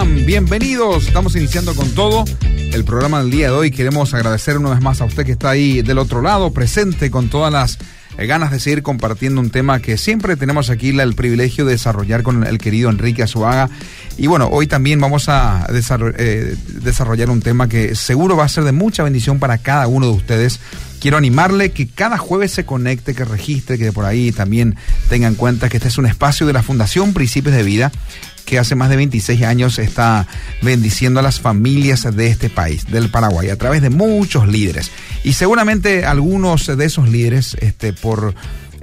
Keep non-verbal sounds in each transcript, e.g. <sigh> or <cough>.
Bienvenidos, estamos iniciando con todo el programa del día de hoy. Queremos agradecer una vez más a usted que está ahí del otro lado, presente con todas las eh, ganas de seguir compartiendo un tema que siempre tenemos aquí el privilegio de desarrollar con el querido Enrique Azuaga. Y bueno, hoy también vamos a eh, desarrollar un tema que seguro va a ser de mucha bendición para cada uno de ustedes. Quiero animarle que cada jueves se conecte, que registre, que por ahí también tenga en cuenta que este es un espacio de la Fundación Principios de Vida que hace más de 26 años está bendiciendo a las familias de este país, del Paraguay, a través de muchos líderes. Y seguramente algunos de esos líderes, este, por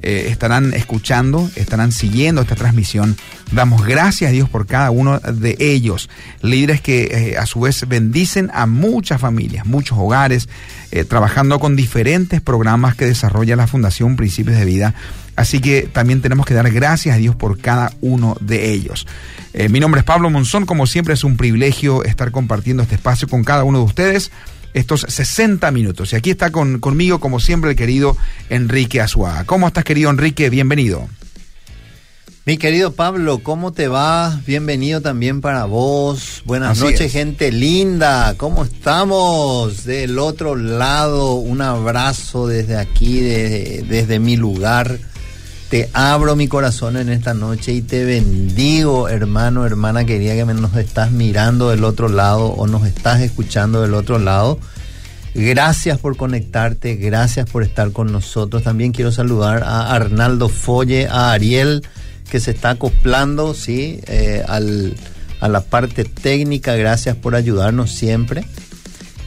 eh, estarán escuchando, estarán siguiendo esta transmisión. Damos gracias a Dios por cada uno de ellos, líderes que eh, a su vez bendicen a muchas familias, muchos hogares, eh, trabajando con diferentes programas que desarrolla la Fundación Principios de Vida. Así que también tenemos que dar gracias a Dios por cada uno de ellos. mi nombre es Pablo Monzón, como siempre es un privilegio estar compartiendo este espacio con cada uno de ustedes estos 60 minutos. Y aquí está con, conmigo, como siempre, el querido Enrique Azuaga. ¿Cómo estás, querido Enrique? Bienvenido. Mi querido Pablo, ¿cómo te va? Bienvenido también para vos. Buenas noches, gente linda. ¿Cómo estamos? Del otro lado, un abrazo desde aquí, desde mi lugar te abro mi corazón en esta noche y te bendigo, hermano, hermana querida, que nos estás mirando del otro lado o nos estás escuchando del otro lado. Gracias por conectarte, gracias por estar con nosotros. También quiero saludar a Arnaldo Folle, a Ariel, que se está acoplando, ¿sí? Eh, al, a la parte técnica. Gracias por ayudarnos siempre.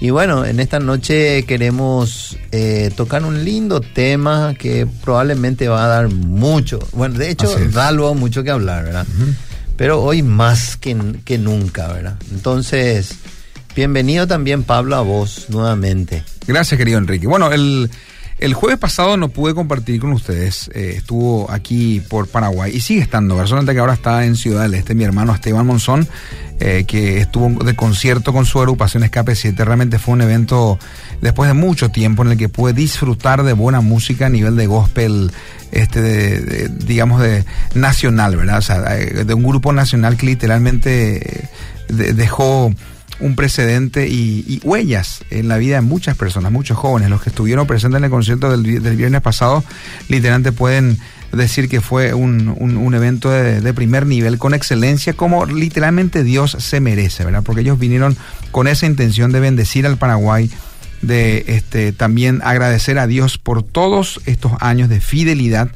Y bueno, en esta noche queremos eh, tocar un lindo tema que probablemente va a dar mucho, bueno, de hecho da algo mucho que hablar, ¿verdad? Pero hoy más que, que nunca, ¿verdad? Entonces, bienvenido también Pablo a vos nuevamente. Gracias, querido Enrique. Bueno, el... El jueves pasado no pude compartir con ustedes, eh, estuvo aquí por Paraguay y sigue estando, personalmente que ahora está en Ciudad del Este, mi hermano Esteban Monzón, eh, que estuvo de concierto con su agrupación Escape 7, realmente fue un evento después de mucho tiempo en el que pude disfrutar de buena música a nivel de gospel, este, digamos, de nacional, ¿verdad? O sea, de un grupo nacional que literalmente dejó un precedente y, huellas en la vida de muchas personas, muchos jóvenes. Los que estuvieron presentes en el concierto del, viernes pasado, literalmente pueden decir que fue un, evento de, primer nivel, con excelencia, como literalmente Dios se merece, ¿verdad? Porque ellos vinieron con esa intención de bendecir al Paraguay, de este, también agradecer a Dios por todos estos años de fidelidad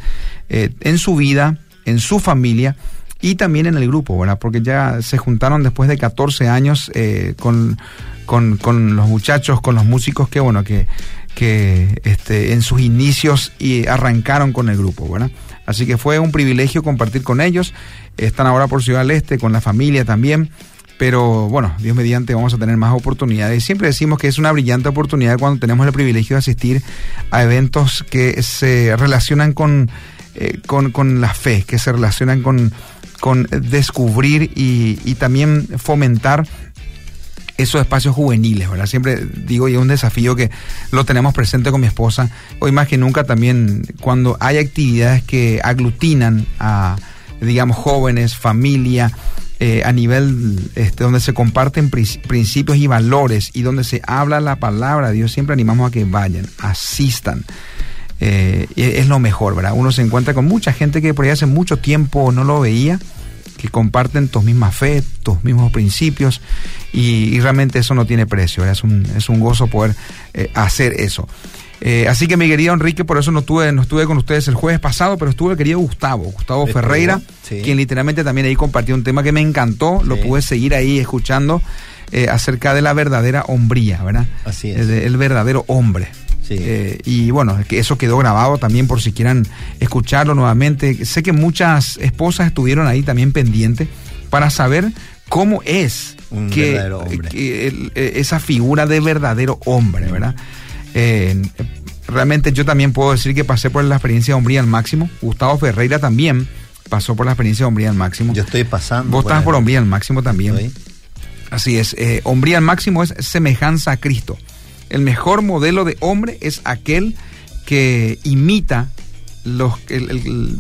eh, en su vida, en su familia y también en el grupo, ¿verdad? Porque ya se juntaron después de 14 años eh, con, con, los muchachos, con los músicos que, bueno, que, que este, en sus inicios y arrancaron con el grupo, ¿verdad? Así que fue un privilegio compartir con ellos. Están ahora por Ciudad del Este, con la familia también. Pero bueno, Dios mediante vamos a tener más oportunidades. Siempre decimos que es una brillante oportunidad cuando tenemos el privilegio de asistir a eventos que se relacionan con, eh, con, con la fe, que se relacionan con, con descubrir y, también fomentar esos espacios juveniles, ¿verdad? Siempre digo, y es un desafío que lo tenemos presente con mi esposa. Hoy más que nunca también cuando hay actividades que aglutinan a, digamos, jóvenes, familia, eh, a nivel este, donde se comparten principios y valores y donde se habla la palabra Dios, siempre animamos a que vayan, asistan. Eh, es lo mejor, ¿verdad? Uno se encuentra con mucha gente que por ahí hace mucho tiempo no lo veía, que comparten tus mismas fe, tus mismos principios, y, realmente eso no tiene precio, Es, un, es un gozo poder eh, hacer eso. Eh, así que mi querido Enrique, por eso no estuve, no estuve con ustedes el jueves pasado, pero estuve el querido Gustavo, Gustavo Ferreira, quien literalmente también ahí compartió un tema que me encantó, lo pude seguir ahí escuchando acerca de la verdadera hombría, ¿verdad? Así es. el verdadero hombre. Eh, y bueno, que eso quedó grabado también por si quieran escucharlo nuevamente. Sé que muchas esposas estuvieron ahí también pendientes para saber cómo es que, eh, esa figura de verdadero hombre, ¿verdad? Eh, realmente yo también puedo decir que pasé por la experiencia de hombría al máximo. Gustavo Ferreira también pasó por la experiencia de hombría al máximo. Yo estoy pasando. Vos estás por hombría al máximo también. Así es. hombría al máximo es semejanza a Cristo. El mejor modelo de hombre es aquel que imita los,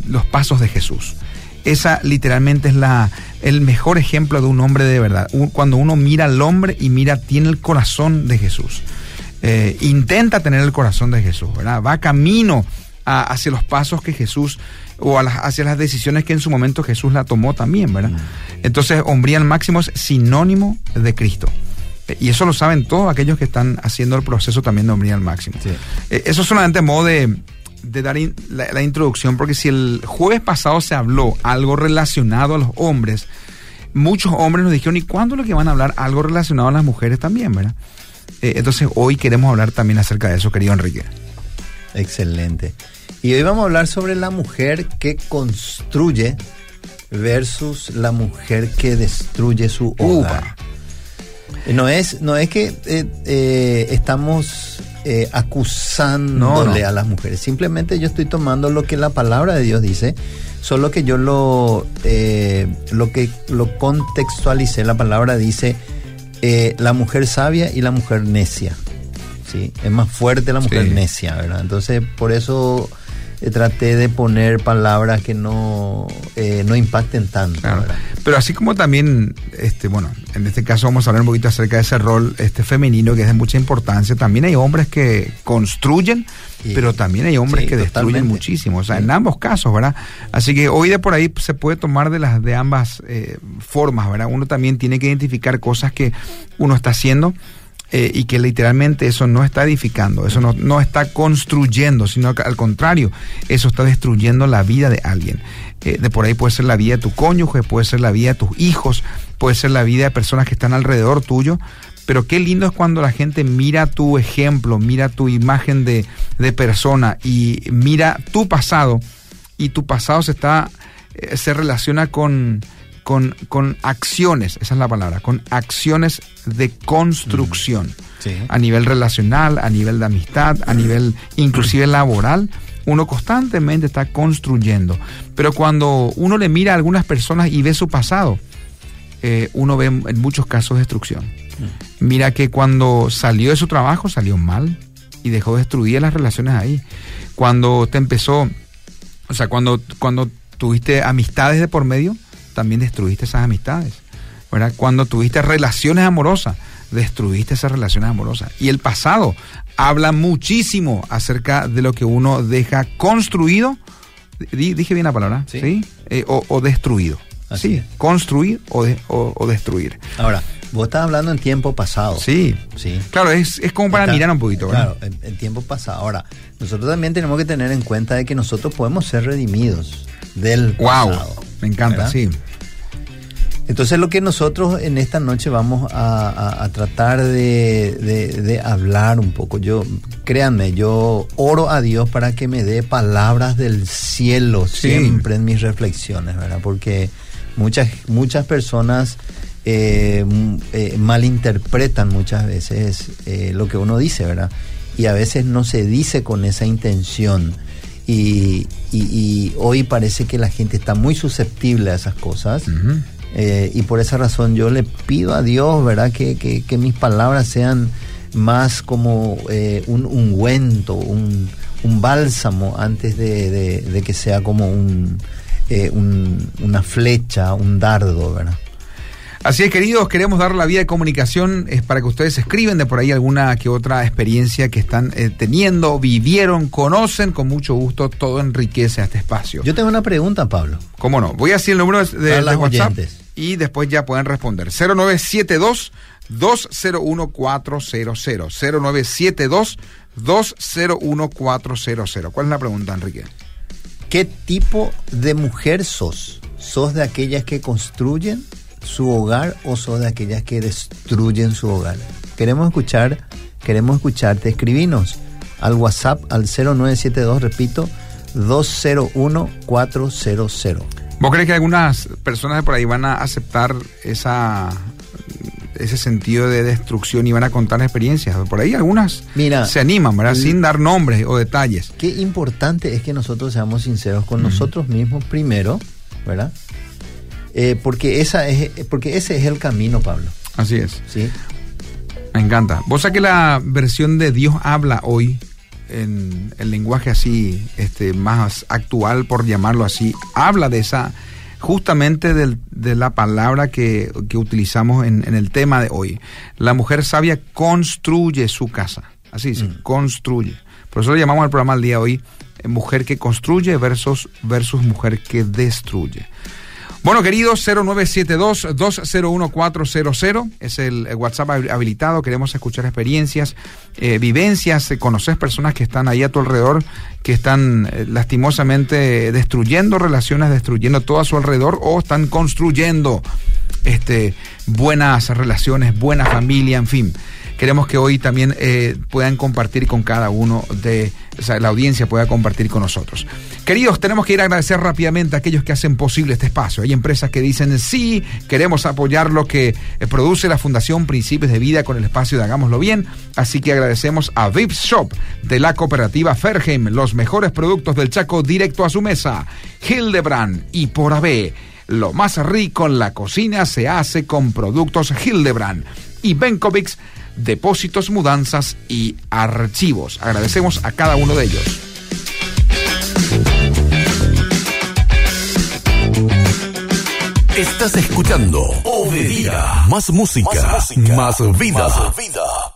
los pasos de Jesús. esa literalmente es la, el mejor ejemplo de un hombre de verdad. cuando uno mira al hombre y mira, tiene el corazón de Jesús. Eh, intenta tener el corazón de Jesús, ¿verdad? Va camino hacia los pasos que Jesús o hacia las decisiones que en su momento Jesús la tomó también, ¿verdad? Mm. Entonces, hombría al máximo es sinónimo de Cristo. Y eso lo saben todos aquellos que están haciendo el proceso también de hombría al máximo. Eh, eso solamente modo de, dar la, introducción, porque si el jueves pasado se habló algo relacionado a los hombres, muchos hombres nos dijeron, ¿y cuándo es lo que van a hablar algo relacionado a las mujeres también, verdad? Eh, entonces hoy queremos hablar también acerca de eso, querido Enrique. Excelente. Y hoy vamos a hablar sobre la mujer que construye versus la mujer que destruye su hogar. No es, no es que eh, eh, estamos eh, acusándole a las mujeres. Simplemente yo estoy tomando lo que la palabra de Dios dice, solo que yo lo, lo que lo contextualicé. La palabra dice la mujer sabia y la mujer necia. ¿sí? Es más fuerte la mujer necia, ¿verdad? Entonces, por eso eh, traté de poner palabras que no, eh, no impacten tanto. Pero así como también, este, bueno, en este caso vamos a hablar un poquito acerca de ese rol este femenino que es de mucha importancia. También hay hombres que construyen, pero también hay hombres que destruyen muchísimo. O sea, en ambos casos, ¿verdad? Así que hoy de por ahí se puede tomar de las de ambas eh, formas, ¿verdad? Uno también tiene que identificar cosas que uno está haciendo eh, y que literalmente eso no está edificando, eso no, no está construyendo, sino al contrario, eso está destruyendo la vida de alguien. Eh, de por ahí puede ser la vida de tu cónyuge, puede ser la vida de tus hijos, puede ser la vida de personas que están alrededor tuyo, pero qué lindo es cuando la gente mira tu ejemplo, mira tu imagen de, de persona y mira tu pasado y tu pasado se está eh, se relaciona con con, con acciones, esa es la palabra, con acciones de construcción. Mm, a nivel relacional, a nivel de amistad, a nivel inclusive laboral, uno constantemente está construyendo. Pero cuando uno le mira a algunas personas y ve su pasado, eh, uno ve en muchos casos destrucción. Mm. Mira que cuando salió de su trabajo salió mal y dejó destruir las relaciones ahí. Cuando te empezó, o sea, cuando, cuando tuviste amistades de por medio, también destruiste esas amistades. ¿verdad? Cuando tuviste relaciones amorosas, destruiste esas relaciones amorosas. Y el pasado habla muchísimo acerca de lo que uno deja construido. Dije bien la palabra, ¿sí? Eh, o, destruido. Así sí, construir o, o, destruir. Ahora, vos estás hablando en tiempo pasado. Sí, sí. Claro, es, como para mirar un poquito. Claro, en, tiempo pasado. Ahora, nosotros también tenemos que tener en cuenta de que nosotros podemos ser redimidos del pasado. Wow, me encanta, sí. Entonces lo que nosotros en esta noche vamos a, tratar de, hablar un poco, yo, créanme, yo oro a Dios para que me dé palabras del cielo siempre en mis reflexiones, ¿verdad? Porque muchas, muchas personas eh, eh, malinterpretan muchas veces eh, lo que uno dice, ¿verdad? Y a veces no se dice con esa intención. Y, hoy parece que la gente está muy susceptible a esas cosas. Eh, y por esa razón yo le pido a Dios, ¿verdad? Que, que, mis palabras sean más como eh, un ungüento, un, un, bálsamo, antes de, de, que sea como un, eh, un, una flecha, un dardo, ¿verdad? Así es, queridos, queremos dar la vía de comunicación es para que ustedes escriben de por ahí alguna que otra experiencia que están teniendo, vivieron, conocen, con mucho gusto, todo enriquece a este espacio. Yo tengo una pregunta, Pablo. ¿Cómo no? Voy a decir el número de, de, WhatsApp y después ya pueden responder. 0972 201400 0972 201400 ¿Cuál es la pregunta, Enrique? ¿Qué tipo de mujer sos? ¿Sos de aquellas que construyen su hogar o sos de aquellas que destruyen su hogar? Queremos escuchar, queremos escucharte. Escribinos al WhatsApp al 0972, repito, 201400. ¿Vos crees que algunas personas de por ahí van a aceptar esa ese sentido de destrucción y van a contar experiencias? Por ahí algunas se animan, ¿verdad? Sin dar nombres o detalles. Qué importante es que nosotros seamos sinceros con nosotros mismos primero, ¿verdad? Eh, porque, esa es, porque ese es el camino, Pablo. Así es. Sí. Me encanta. Vos sabés que la versión de Dios habla hoy en el lenguaje así, este, más actual, por llamarlo así, habla de esa, justamente de la palabra que, utilizamos en, el tema de hoy. La mujer sabia construye su casa. Así dice, mm. construye. Por eso lo llamamos al programa al día de hoy, eh, mujer que construye versus, versus mujer que destruye. Bueno, queridos, 0972-201400 es el WhatsApp habilitado. Queremos escuchar experiencias, eh, vivencias, eh, conocer personas que están ahí a tu alrededor, que están eh, lastimosamente destruyendo relaciones, destruyendo todo a su alrededor o están construyendo este, buenas relaciones, buena familia, en fin queremos que hoy también puedan compartir con cada uno de, la audiencia pueda compartir con nosotros. Queridos, tenemos que ir a agradecer rápidamente a aquellos que hacen posible este espacio. Hay empresas que dicen, sí, queremos apoyar lo que eh, produce la Fundación Principios de Vida con el espacio de Hagámoslo Bien. Así que agradecemos a Vips Shop de la cooperativa Fergem, los mejores productos del Chaco directo a su mesa. Hildebrand y por AB. Lo más rico en la cocina se hace con productos Hildebrand y Benkovics depósitos, mudanzas y archivos. Agradecemos a cada uno de ellos. Estás escuchando Obedira. Más música, más, vida. Más vida.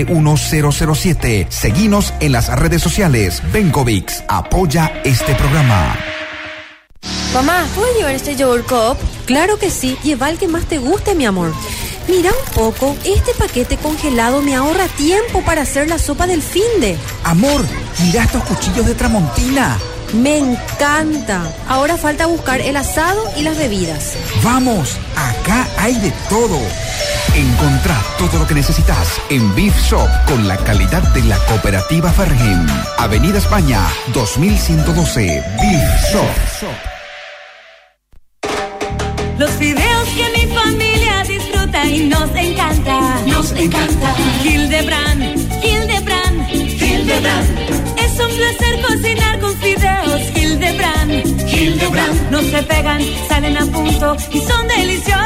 1007. Seguinos en las redes sociales. Benkovics apoya este programa. Mamá, ¿puedo llevar este yogurt cup? Claro que sí. Lleva el que más te guste, mi amor. Mira un poco, este paquete congelado me ahorra tiempo para hacer la sopa del finde. Amor, mira estos cuchillos de Tramontina. Me encanta. Ahora falta buscar el asado y las bebidas. Vamos, acá hay de todo. Encontrá todo lo que necesitas en Beef Shop con la calidad de la cooperativa Fergen. Avenida España, 2112. Beef Shop. Los videos que mi familia disfruta y nos encanta. Nos encanta. Hildebrand, Hildebrand, Hildebrand un placer cocinar con fideos Hildebrand. Hildebrand. No se pegan, salen a punto y son deliciosos.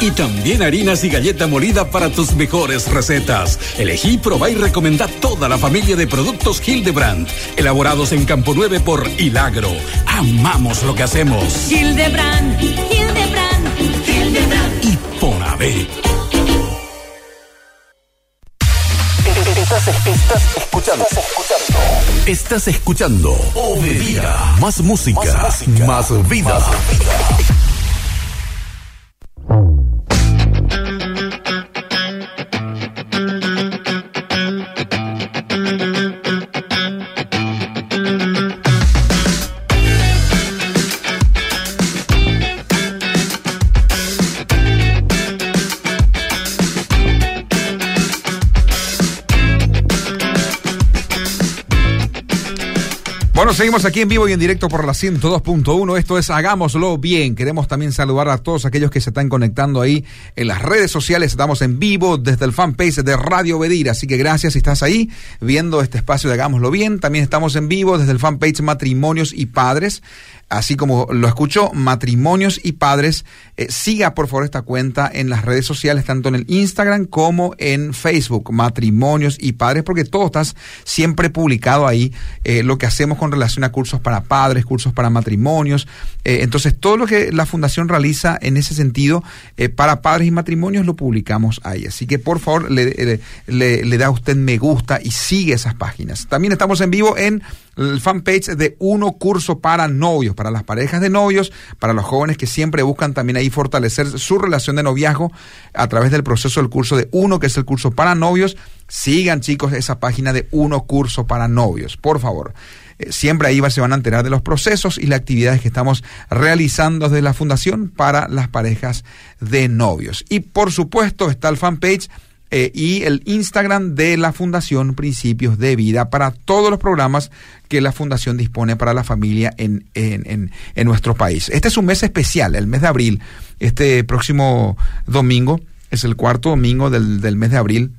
Y también harinas y galleta molida para tus mejores recetas. Elegí, probá y recomendá toda la familia de productos Hildebrand. Elaborados en Campo 9 por Hilagro. Amamos lo que hacemos. Hildebrand, Hildebrand, Hildebrand. Y por Estás, escuchando. Estás escuchando. Más música. Más, música, más vida. Más vida. Seguimos aquí en vivo y en directo por la 102.1. Esto es Hagámoslo Bien. Queremos también saludar a todos aquellos que se están conectando ahí en las redes sociales. Estamos en vivo desde el fanpage de Radio Bedir. Así que gracias si estás ahí viendo este espacio de Hagámoslo Bien. También estamos en vivo desde el fanpage Matrimonios y Padres así como lo escucho, matrimonios y padres. Eh, siga por favor esta cuenta en las redes sociales, tanto en el Instagram como en Facebook, matrimonios y padres, porque todo estás siempre publicado ahí, eh, lo que hacemos con relación a cursos para padres, cursos para matrimonios. Eh, entonces, todo lo que la Fundación realiza en ese sentido para padres y matrimonios lo publicamos ahí. Así que por favor le, le, le da usted me gusta y sigue esas páginas. También estamos en vivo en el fanpage de Uno Curso para Novios, para las parejas de novios, para los jóvenes que siempre buscan también ahí fortalecer su relación de noviazgo a través del proceso del curso de Uno, que es el curso para novios. Sigan chicos esa página de Uno Curso para Novios, por favor. Eh, siempre ahí se van a enterar de los procesos y las actividades que estamos realizando desde la Fundación para las parejas de novios. Y por supuesto está el fanpage eh, y el Instagram de la Fundación Principios de Vida para todos los programas que la Fundación dispone para la familia en, en, en, nuestro país. Este es un mes especial, el mes de abril. Este próximo domingo es el cuarto domingo del, del mes de abril.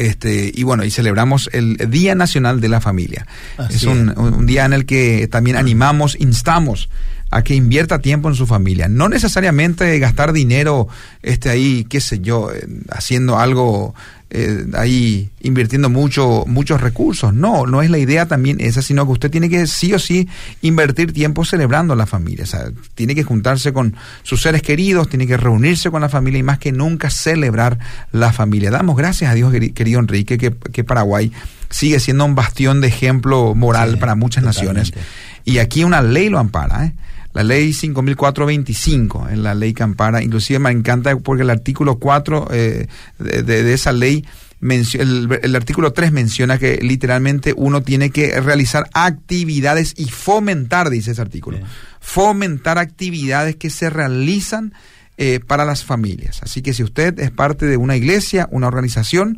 Este, y bueno, y celebramos el Día Nacional de la Familia. es un, un, día en el que también animamos, instamos a que invierta tiempo en su familia. No necesariamente gastar dinero este ahí, qué sé yo, haciendo algo eh, ahí invirtiendo mucho, muchos recursos. No, no es la idea también esa, sino que usted tiene que sí o sí invertir tiempo celebrando a la familia. O sea, tiene que juntarse con sus seres queridos, tiene que reunirse con la familia y más que nunca celebrar la familia. Damos gracias a Dios, querido Enrique, que, que Paraguay sigue siendo un bastión de ejemplo moral para muchas naciones. Y aquí una ley lo ampara. ¿eh? La ley 5425, en la ley Campara. Inclusive me encanta porque el artículo 4 eh, de, esa ley, el, el, artículo 3 menciona que literalmente uno tiene que realizar actividades y fomentar, dice ese artículo, fomentar actividades que se realizan eh, para las familias. Así que si usted es parte de una iglesia, una organización,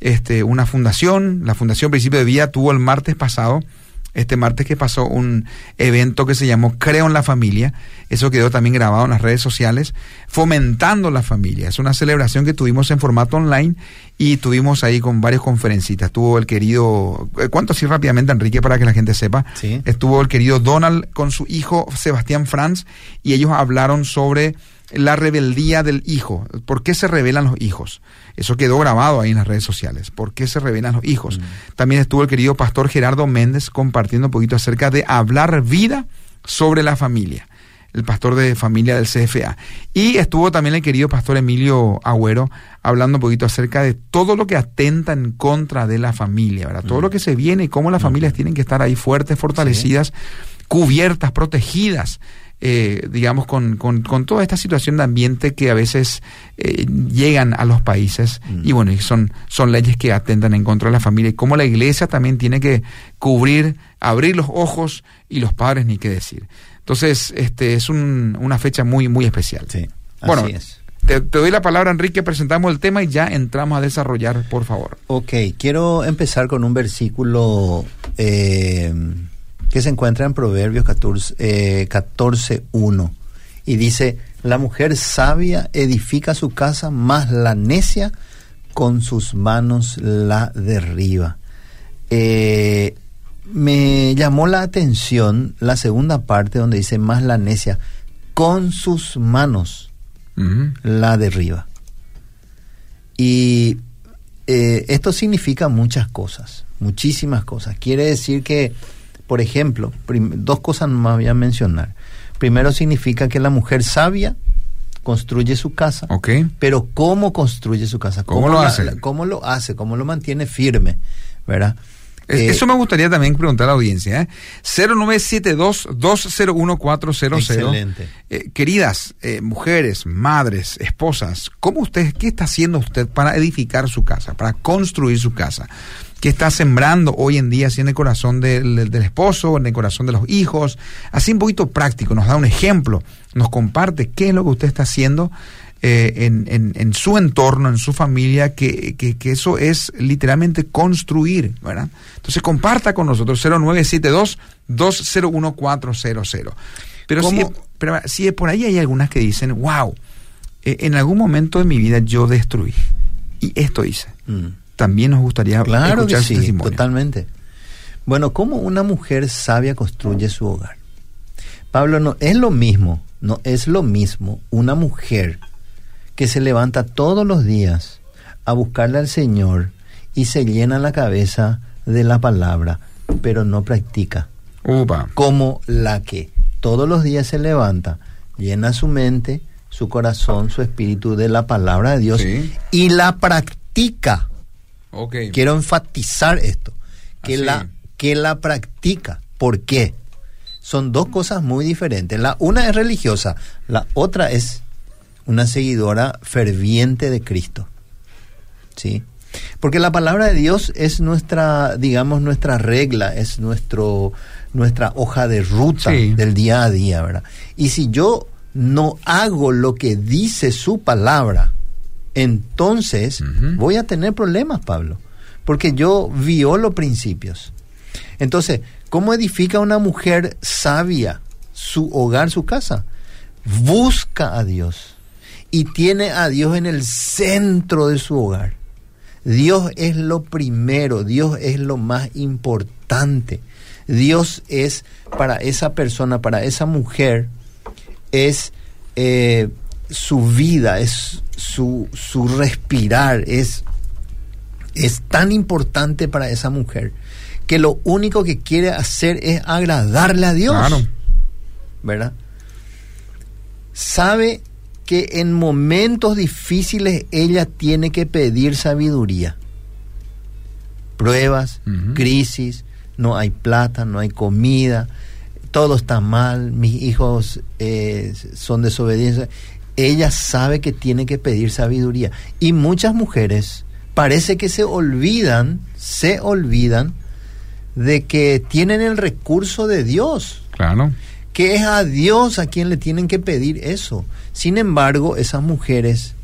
este, una fundación, la Fundación Principio de Vida tuvo el martes pasado este martes que pasó un evento que se llamó Creo en la Familia. Eso quedó también grabado en las redes sociales, fomentando la familia. Es una celebración que tuvimos en formato online y tuvimos ahí con varios conferencistas. Estuvo el querido, eh, ¿cuánto así rápidamente, Enrique, para que la gente sepa? Sí. Estuvo el querido Donald con su hijo Sebastián Franz y ellos hablaron sobre la rebeldía del hijo. ¿Por qué se rebelan los hijos? Eso quedó grabado ahí en las redes sociales. ¿Por qué se rebelan los hijos? Mm. También estuvo el querido pastor Gerardo Méndez compartiendo un poquito acerca de hablar vida sobre la familia. El pastor de familia del CFA. Y estuvo también el querido pastor Emilio Agüero hablando un poquito acerca de todo lo que atenta en contra de la familia, ¿verdad? Todo mm. lo que se viene y cómo las mm. familias tienen que estar ahí fuertes, fortalecidas, cubiertas, protegidas eh, digamos, con, con, toda esta situación de ambiente que a veces eh, llegan a los países y bueno, y son, son leyes que atentan en contra de la familia y como la iglesia también tiene que cubrir, abrir los ojos y los padres ni qué decir. Entonces, este es una fecha muy, muy especial. Sí, bueno, es. Te, doy la palabra, Enrique, presentamos el tema y ya entramos a desarrollar, por favor. Ok, quiero empezar con un versículo eh, que se encuentra en Proverbios 14, eh, y dice, la mujer sabia edifica su casa, más la necia con sus manos la derriba. Eh, me llamó la atención la segunda parte donde dice más la necia, con sus manos la derriba. Y eh, esto significa muchas cosas, muchísimas cosas. Quiere decir que por ejemplo, dos cosas más voy a mencionar. Primero significa que la mujer sabia construye su casa. Pero ¿cómo construye su casa? ¿Cómo, lo hace? ¿Cómo lo hace? ¿Cómo lo mantiene firme? ¿Verdad? Eh, eso me gustaría también preguntar a la audiencia. ¿eh? 0972-201-400. Excelente. Eh, queridas eh, mujeres, madres, esposas, ¿cómo usted, qué está haciendo usted para edificar su casa, para construir su casa? ¿Qué está sembrando hoy en día así en el corazón del, del, esposo, en el corazón de los hijos? Así un poquito práctico, nos da un ejemplo, nos comparte qué es lo que usted está haciendo eh, en, en, su entorno, en su familia, que, que, que, eso es literalmente construir, ¿verdad? Entonces comparta con nosotros 0972-201400. Pero si, pero si por ahí hay algunas que dicen, wow, eh, en algún momento de mi vida yo destruí y esto hice. Mm también nos gustaría claro escuchar que sí, Totalmente. Bueno, ¿cómo una mujer sabia construye su hogar? Pablo, no es lo mismo, no es lo mismo una mujer que se levanta todos los días a buscarle al Señor y se llena la cabeza de la palabra, pero no practica. Como la que todos los días se levanta, llena su mente, su corazón, su espíritu de la palabra de Dios y la practica. Quiero enfatizar esto, que la, que la practica. ¿Por qué? Son dos cosas muy diferentes. La una es religiosa, la otra es una seguidora ferviente de Cristo. ¿Sí? Porque la palabra de Dios es nuestra, digamos, nuestra regla, es nuestro, nuestra hoja de ruta del día a día, ¿verdad? Y si yo no hago lo que dice su palabra, entonces voy a tener problemas, Pablo, porque yo violo principios. Entonces, ¿cómo edifica una mujer sabia su hogar, su casa? Busca a Dios y tiene a Dios en el centro de su hogar. Dios es lo primero, Dios es lo más importante. Dios es para esa persona, para esa mujer, es eh, su vida, es su, su respirar, es, es tan importante para esa mujer que lo único que quiere hacer es agradarle a Dios. ¿Verdad? Sabe que en momentos difíciles ella tiene que pedir sabiduría. Pruebas, crisis, no hay plata, no hay comida, todo está mal, mis hijos eh, son desobedientes. Ella sabe que tiene que pedir sabiduría. Y muchas mujeres parece que se olvidan, se olvidan de que tienen el recurso de Dios. Claro. Que es a Dios a quien le tienen que pedir eso. Sin embargo, esas mujeres,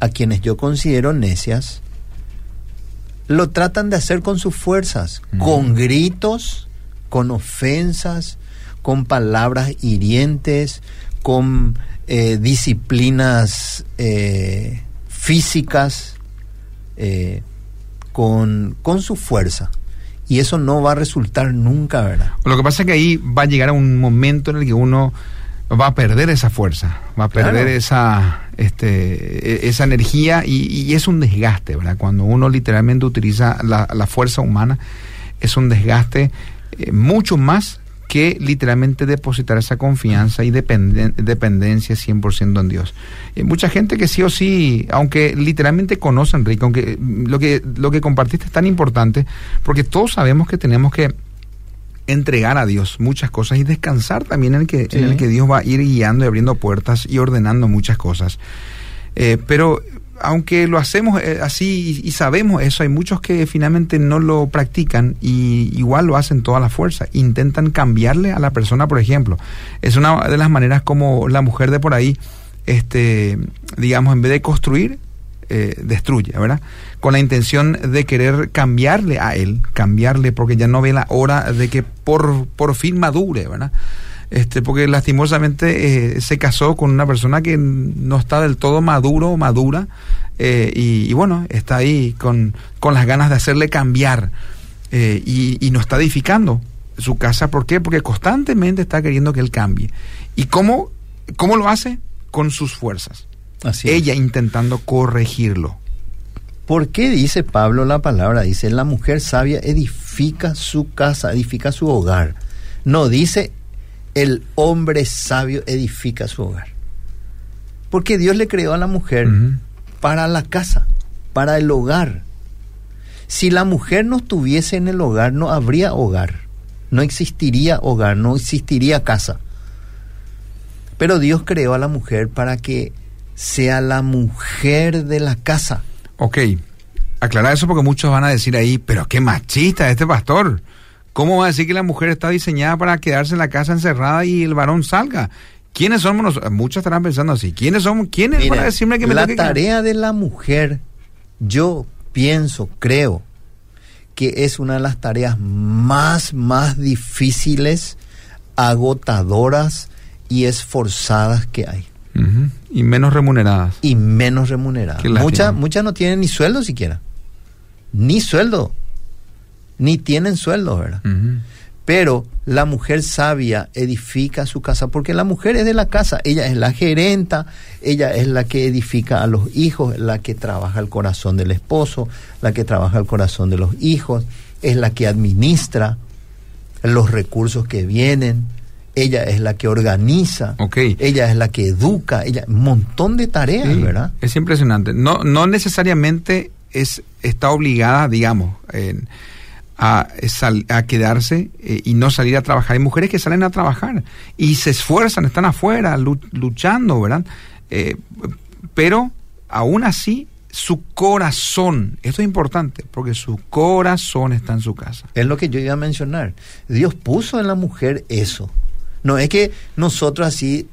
a quienes yo considero necias, lo tratan de hacer con sus fuerzas, con gritos, con ofensas, con palabras hirientes, con eh, disciplinas eh, físicas, eh, con, con su fuerza y eso no va a resultar nunca, ¿verdad? Lo que pasa es que ahí va a llegar a un momento en el que uno va a perder esa fuerza, va a perder esa, este, e, esa energía y, es un desgaste, ¿verdad? Cuando uno literalmente utiliza la, la fuerza humana, es un desgaste eh, mucho más que literalmente depositar esa confianza y dependencia 100% en Dios. Hay mucha gente que sí o sí, aunque literalmente conoce Enrique, aunque lo que, lo que compartiste es tan importante, porque todos sabemos que tenemos que entregar a Dios muchas cosas y descansar también en el que, en el que Dios va a ir guiando y abriendo puertas y ordenando muchas cosas. Eh, pero aunque lo hacemos eh, así y, sabemos eso, hay muchos que finalmente no lo practican y igual lo hacen toda la fuerza. Intentan cambiarle a la persona, por ejemplo. Es una de las maneras como la mujer de por ahí, este, digamos, en vez de construir, eh, destruye, ¿verdad? Con la intención de querer cambiarle a él, cambiarle porque ya no ve la hora de que por, por fin madure, ¿verdad? Este, porque lastimosamente eh, se casó con una persona que no está del todo maduro o madura, eh, y, bueno, está ahí con, con, las ganas de hacerle cambiar eh, y, y no está edificando su casa. ¿Por qué? Porque constantemente está queriendo que él cambie. ¿Y cómo, cómo lo hace? Con sus fuerzas. Así Ella intentando corregirlo. ¿Por qué dice Pablo la palabra? Dice, la mujer sabia edifica su casa, edifica su hogar. No dice el hombre sabio edifica su hogar. Porque Dios le creó a la mujer para la casa, para el hogar. Si la mujer no estuviese en el hogar, no habría hogar. No existiría hogar, no existiría casa. Pero Dios creó a la mujer para que sea la mujer de la casa. Ok, aclarar eso porque muchos van a decir ahí, pero qué machista este pastor. ¿Cómo va a decir que la mujer está diseñada para quedarse en la casa encerrada y el varón salga? ¿Quiénes somos nosotros? Muchos estarán pensando así. ¿Quiénes somos? ¿Quiénes para decirme que me La tarea de la mujer, yo pienso, creo, que es una de las tareas más, más difíciles, agotadoras y esforzadas que hay. Y menos remuneradas. Y menos remuneradas. Muchas, muchas no tienen ni sueldo siquiera. Ni sueldo ni tienen sueldo, ¿verdad? Pero la mujer sabia edifica su casa, porque la mujer es de la casa, ella es la gerenta, ella es la que edifica a los hijos, la que trabaja el corazón del esposo, la que trabaja el corazón de los hijos, es la que administra los recursos que vienen, ella es la que organiza, ella es la que educa, ella, un montón de tareas, ¿verdad? Es impresionante. No, no necesariamente es, está obligada, digamos, en a, a quedarse eh, y no salir a trabajar. Hay mujeres que salen a trabajar y se esfuerzan, están afuera luchando, ¿verdad? Eh, pero aún así su corazón, esto es importante, porque su corazón está en su casa. Es lo que yo iba a mencionar. Dios puso en la mujer eso. No es que nosotros así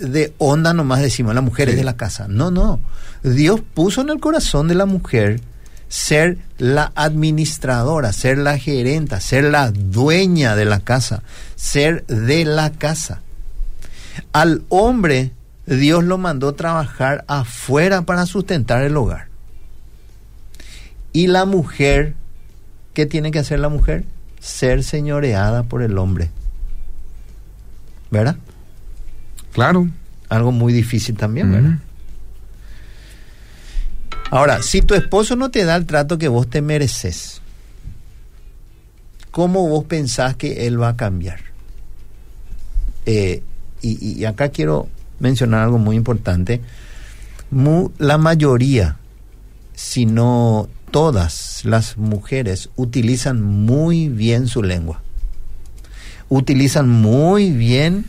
de onda nomás decimos, la mujer es de la casa. No, no. Dios puso en el corazón de la mujer ser la administradora, ser la gerenta, ser la dueña de la casa, ser de la casa. Al hombre Dios lo mandó trabajar afuera para sustentar el hogar. Y la mujer, ¿qué tiene que hacer la mujer? Ser señoreada por el hombre. ¿Verdad? Claro. Algo muy difícil también, ¿verdad? Ahora, si tu esposo no te da el trato que vos te mereces, ¿cómo vos pensás que él va a cambiar? Eh, y, acá quiero mencionar algo muy importante. la mayoría, si no todas las mujeres, utilizan muy bien su lengua. Utilizan muy bien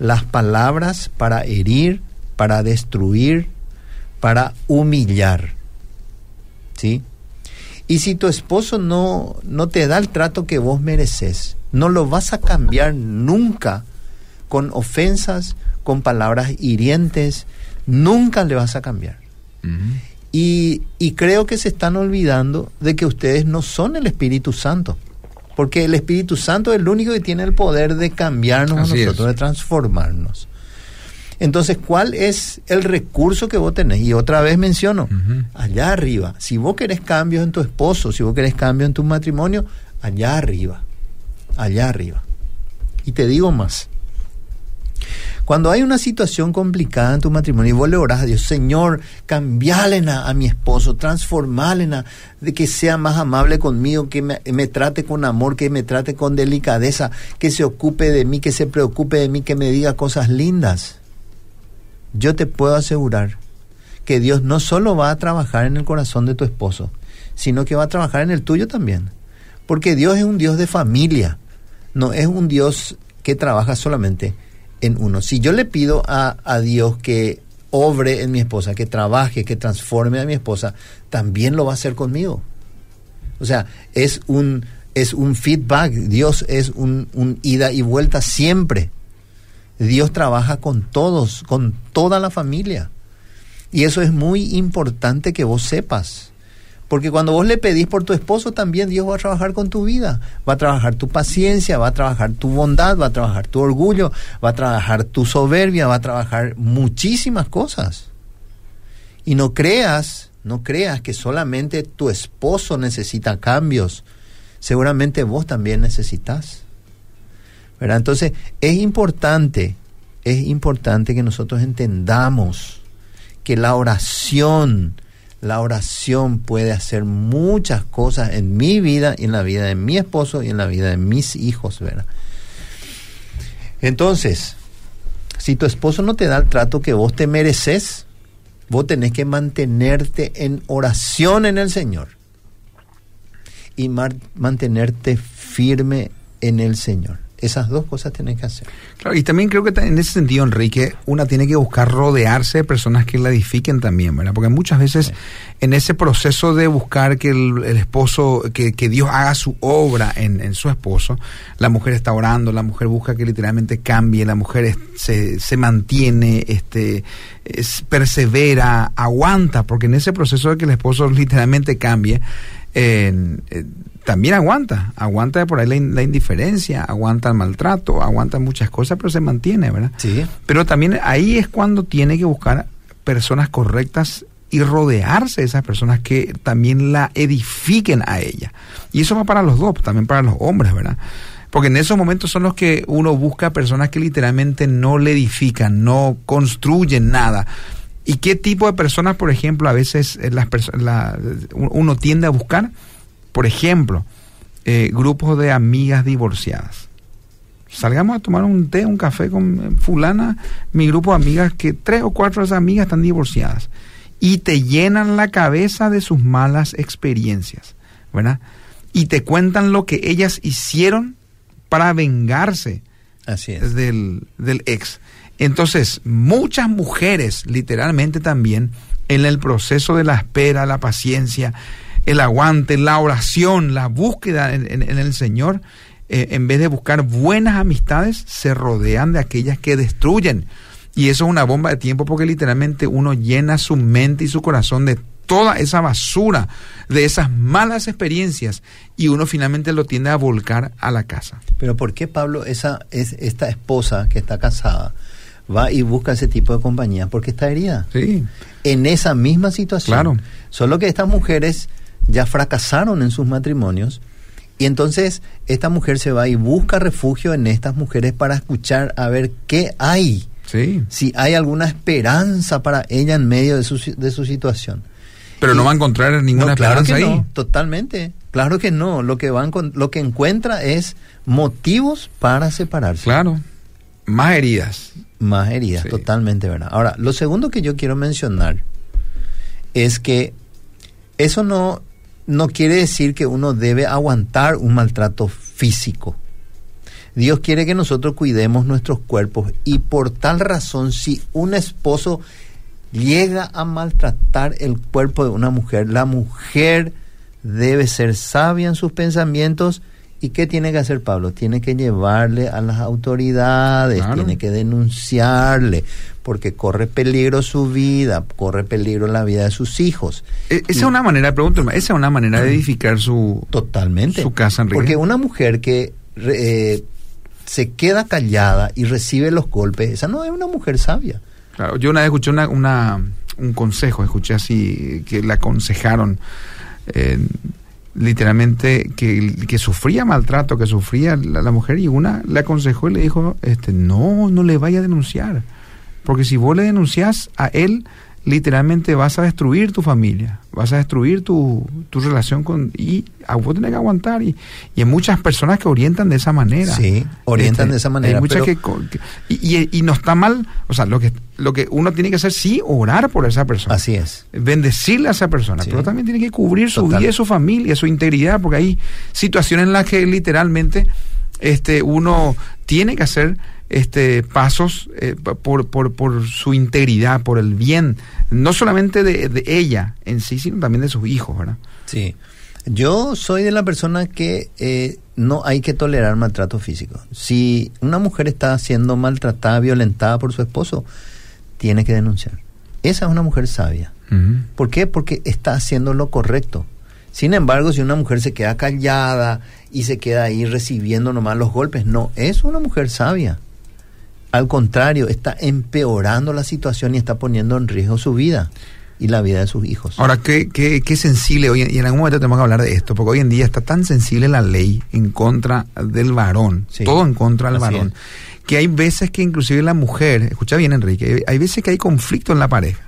las palabras para herir, para destruir, para humillar. ¿Sí? Y si tu esposo no, no te da el trato que vos mereces, no lo vas a cambiar nunca con ofensas, con palabras hirientes, nunca le vas a cambiar. y, y, creo que se están olvidando de que ustedes no son el Espíritu Santo, porque el Espíritu Santo es el único que tiene el poder de cambiarnos a nosotros, de transformarnos. Entonces, ¿cuál es el recurso que vos tenés? Y otra vez menciono, allá arriba. Si vos querés cambios en tu esposo, si vos querés cambios en tu matrimonio, allá arriba. Allá arriba. Y te digo más. Cuando hay una situación complicada en tu matrimonio y vos le orás a Dios, Señor, cambiale a, mi esposo, transformale de que sea más amable conmigo, que me, me, trate con amor, que me trate con delicadeza, que se ocupe de mí, que se preocupe de mí, que me diga cosas lindas yo te puedo asegurar que Dios no solo va a trabajar en el corazón de tu esposo, sino que va a trabajar en el tuyo también. Porque Dios es un Dios de familia, no es un Dios que trabaja solamente en uno. Si yo le pido a, a Dios que obre en mi esposa, que trabaje, que transforme a mi esposa, también lo va a hacer conmigo. O sea, es un, es un feedback, Dios es un, un ida y vuelta siempre. Dios trabaja con todos, con toda la familia. Y eso es muy importante que vos sepas. Porque cuando vos le pedís por tu esposo, también Dios va a trabajar con tu vida. Va a trabajar tu paciencia, va a trabajar tu bondad, va a trabajar tu orgullo, va a trabajar tu soberbia, va a trabajar muchísimas cosas. Y no creas, no creas que solamente tu esposo necesita cambios. Seguramente vos también necesitas. Entonces, es importante, es importante que nosotros entendamos que la oración, la oración puede hacer muchas cosas en mi vida y en la vida de mi esposo y en la vida de mis hijos, ¿verdad? Entonces, si tu esposo no te da el trato que vos te mereces, vos tenés que mantenerte en oración en el Señor y mantenerte firme en el Señor. Esas dos cosas tienen que hacer. Claro, y también creo que en ese sentido, Enrique, una tiene que buscar rodearse de personas que la edifiquen también, ¿verdad? Porque muchas veces en ese proceso de buscar que el, esposo, que, Dios haga su obra en, su esposo, la mujer está orando, la mujer busca que literalmente cambie, la mujer se, se mantiene, este, persevera, aguanta, porque en ese proceso de que el esposo literalmente cambie, eh, también aguanta, aguanta por ahí la, indiferencia, aguanta el maltrato, aguanta muchas cosas, pero se mantiene, ¿verdad? Sí. Pero también ahí es cuando tiene que buscar personas correctas y rodearse de esas personas que también la edifiquen a ella. Y eso va para los dos, también para los hombres, ¿verdad? Porque en esos momentos son los que uno busca personas que literalmente no le edifican, no construyen nada. ¿Y qué tipo de personas, por ejemplo, a veces las la, uno tiende a buscar? Por ejemplo, eh, grupos de amigas divorciadas. Salgamos a tomar un té, un café con eh, fulana, mi grupo de amigas, que tres o cuatro de esas amigas están divorciadas. Y te llenan la cabeza de sus malas experiencias, ¿verdad? Y te cuentan lo que ellas hicieron para vengarse Así es. Del, del ex. Entonces, muchas mujeres, literalmente también, en el proceso de la espera, la paciencia, el aguante, la oración, la búsqueda en, el Señor, eh, en vez de buscar buenas amistades, se rodean de aquellas que destruyen. Y eso es una bomba de tiempo porque literalmente uno llena su mente y su corazón de toda esa basura, de esas malas experiencias y uno finalmente lo tiende a volcar a la casa. Pero ¿por qué Pablo, esa, es, esta esposa que está casada, va y busca ese tipo de compañía? Porque está herida. Sí. En esa misma situación. Claro. Solo que estas mujeres ya fracasaron en sus matrimonios y entonces esta mujer se va y busca refugio en estas mujeres para escuchar a ver qué hay. Sí. Si hay alguna esperanza para ella en medio de su, de su situación. Pero no va a encontrar ninguna No, claro esperanza que ahí. no, totalmente. Claro que no. Lo que, van con, lo que encuentra es motivos para separarse. Claro. Más heridas. Más heridas, Sí. totalmente verdad. Ahora, lo segundo que yo quiero mencionar es que eso no, no quiere decir que uno debe aguantar un maltrato físico. Dios quiere que nosotros cuidemos nuestros cuerpos y por tal razón si un esposo llega a maltratar el cuerpo de una mujer, la mujer debe ser sabia en sus pensamientos y ¿qué tiene que hacer Pablo? Tiene que llevarle a las autoridades, Claro. tiene que denunciarle porque corre peligro su vida, corre peligro la vida de sus hijos. E- Esa es una manera, pregunto, esa es una manera de edificar su, Totalmente. su casa, Enrique. Porque una mujer que re- eh, se queda callada y recibe los golpes, esa no es una mujer sabia. Claro, yo una vez escuché una, una- un consejo, escuché así, que le aconsejaron eh, literalmente que, que sufría maltrato, que sufría la, la mujer, y una le aconsejó y le dijo, este, no, no le vaya a denunciar, porque si vos le denunciás a él, literalmente vas a destruir tu familia, vas a destruir tu, tu relación con... Y a vos tenés que aguantar, y, y hay muchas personas que orientan de esa manera. Sí, orientan de esa manera, Hay muchas pero- que y, y- y no está mal, o sea, lo que, lo que uno tiene que hacer, sí, orar por esa persona. Así es. Bendecirle a esa persona, Sí. pero también tiene que cubrir su Total. vida, y su familia, su integridad, porque hay situaciones en las que literalmente este, uno tiene que hacer este, pasos eh, por, por, por su integridad, por el bien, no solamente de, de ella en sí, sino también de sus hijos, ¿verdad? Sí. Yo soy de la persona que eh, no hay que tolerar maltrato físico. Si una mujer está siendo maltratada, violentada por su esposo, tiene que denunciar. Esa es una mujer sabia. ¿Por qué? Porque está haciendo lo correcto. Sin embargo, si una mujer se queda callada y se queda ahí recibiendo nomás los golpes, no, es una mujer sabia. Al contrario, está empeorando la situación y está poniendo en riesgo su vida y la vida de sus hijos. Ahora, qué, qué, qué sensible hoy, y en algún momento tenemos que hablar de esto, porque hoy en día está tan sensible la ley en contra del varón, Sí, todo en contra del varón, que hay veces que inclusive la mujer, escucha bien Enrique, hay veces que hay conflicto en la pareja.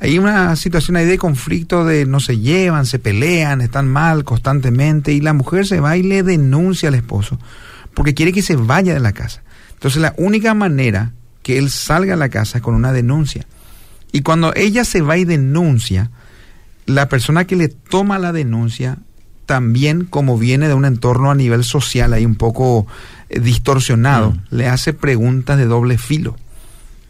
Hay una situación ahí de conflicto de no se llevan, se pelean, están mal constantemente y la mujer se va y le denuncia al esposo porque quiere que se vaya de la casa. Entonces la única manera que él salga de la casa es con una denuncia. Y cuando ella se va y denuncia, la persona que le toma la denuncia también como viene de un entorno a nivel social ahí un poco eh, distorsionado, Mm. le hace preguntas de doble filo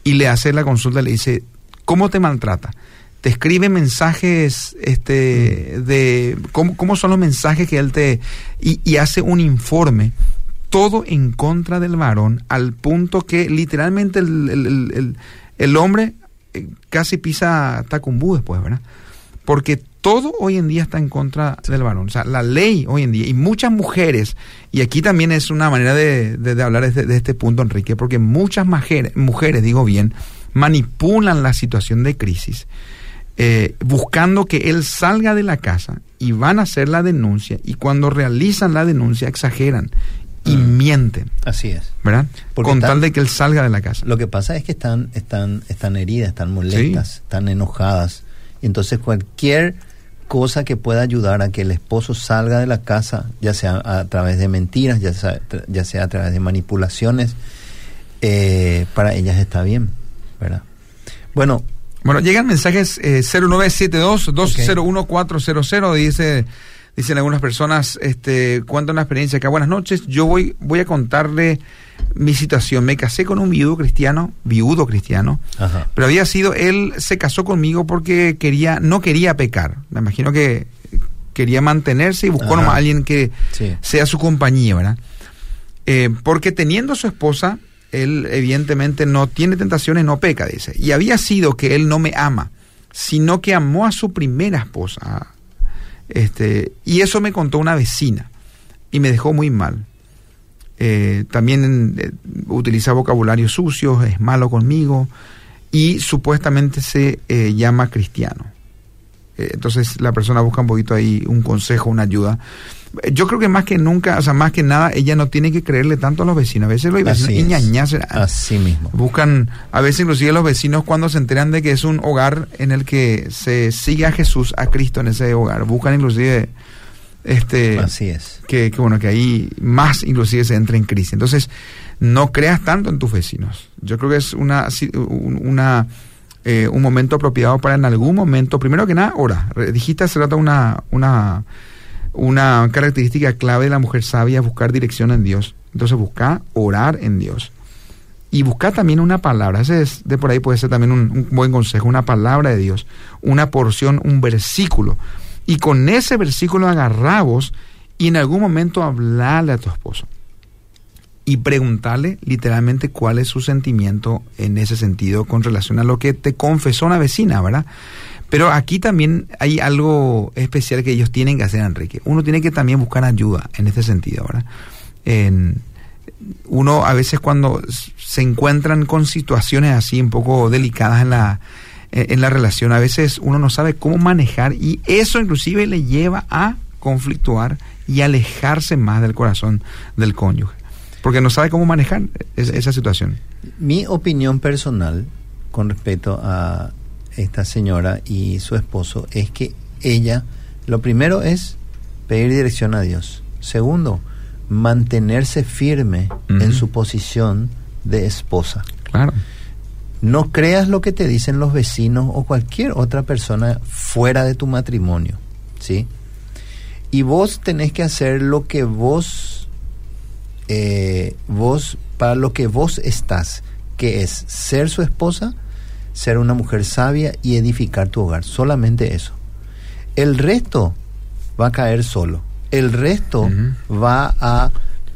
y le hace la consulta, le dice, ¿cómo te maltrata? Te escribe mensajes este, de ¿cómo, cómo son los mensajes que él te... Y, y hace un informe, todo en contra del varón, al punto que literalmente el, el- hombre eh, casi pisa tacumbú después, ¿verdad? Porque todo hoy en día está en contra del varón. O sea, la ley hoy en día, y muchas mujeres, y aquí también es una manera de, de- hablar de este, de este punto, Enrique, porque muchas mujeres, mujeres, digo bien, manipulan la situación de crisis, eh, buscando que él salga de la casa y van a hacer la denuncia, y cuando realizan la denuncia exageran y Mm. mienten, Así es. ¿verdad? Porque Con están- tal de que él salga de la casa. Lo que pasa es que están, están, están heridas, están molestas, están enojadas. Y entonces cualquier cosa que pueda ayudar a que el esposo salga de la casa, ya sea a través de mentiras, ya sea, ya sea a través de manipulaciones, eh, para ellas está bien, ¿verdad? Bueno, Bueno, llegan mensajes eh, 0972-201-400, dice, dicen algunas personas, este, cuentan una experiencia acá, buenas noches, yo voy, voy a contarle mi situación, me casé con un viudo cristiano, viudo cristiano, ajá, pero había sido, él se casó conmigo porque quería, no quería pecar, me imagino que quería mantenerse y buscó a alguien que sí, sea su compañía, ¿verdad? Eh, porque teniendo su esposa, él evidentemente no tiene tentaciones, no peca, dice. Y había sido que él no me ama, sino que amó a su primera esposa. Este, y eso me contó una vecina y me dejó muy mal. Eh, también eh, utiliza vocabulario sucio, es malo conmigo y supuestamente se eh, llama cristiano. entonces la persona busca un poquito ahí un consejo, una ayuda. Yo creo que más que nunca, o sea, más que nada, ella no tiene que creerle tanto a los vecinos. A veces los vecinos Así mismo. Buscan, a veces inclusive los vecinos cuando se enteran de que es un hogar en el que se sigue a Jesús, a Cristo en ese hogar, buscan inclusive este así es. que, bueno que ahí más inclusive se entra en crisis. Entonces no creas tanto en tus vecinos. Yo creo que es una una eh, un momento apropiado para en algún momento primero que nada ora. Dijiste hace rato una una una característica clave de la mujer sabia es buscar dirección en Dios entonces busca orar en Dios y buscar también una palabra ese es de por ahí puede ser también un, buen consejo una palabra de Dios una porción un versículo y con ese versículo agarramos y en algún momento hablarle a tu esposo. Y preguntarle literalmente cuál es su sentimiento en ese sentido con relación a lo que te confesó una vecina, ¿verdad? Pero aquí también hay algo especial que ellos tienen que hacer, Enrique. Uno tiene que también buscar ayuda en este sentido, ¿verdad? Uno a veces cuando se encuentran con situaciones así un poco delicadas en la, eh, en la relación. A veces uno no sabe cómo manejar y eso inclusive le lleva a conflictuar y alejarse más del corazón del cónyuge, porque no sabe cómo manejar esa situación. Mi opinión personal con respecto a esta señora y su esposo es que ella, lo primero es pedir dirección a Dios. Segundo, mantenerse firme en su posición de esposa. Claro. No creas lo que te dicen los vecinos o cualquier otra persona fuera de tu matrimonio, ¿sí? Y vos tenés que hacer lo que vos, eh, vos, para lo que vos estás, que es ser su esposa, ser una mujer sabia y edificar tu hogar. Solamente eso. El resto va a caer solo. El resto va a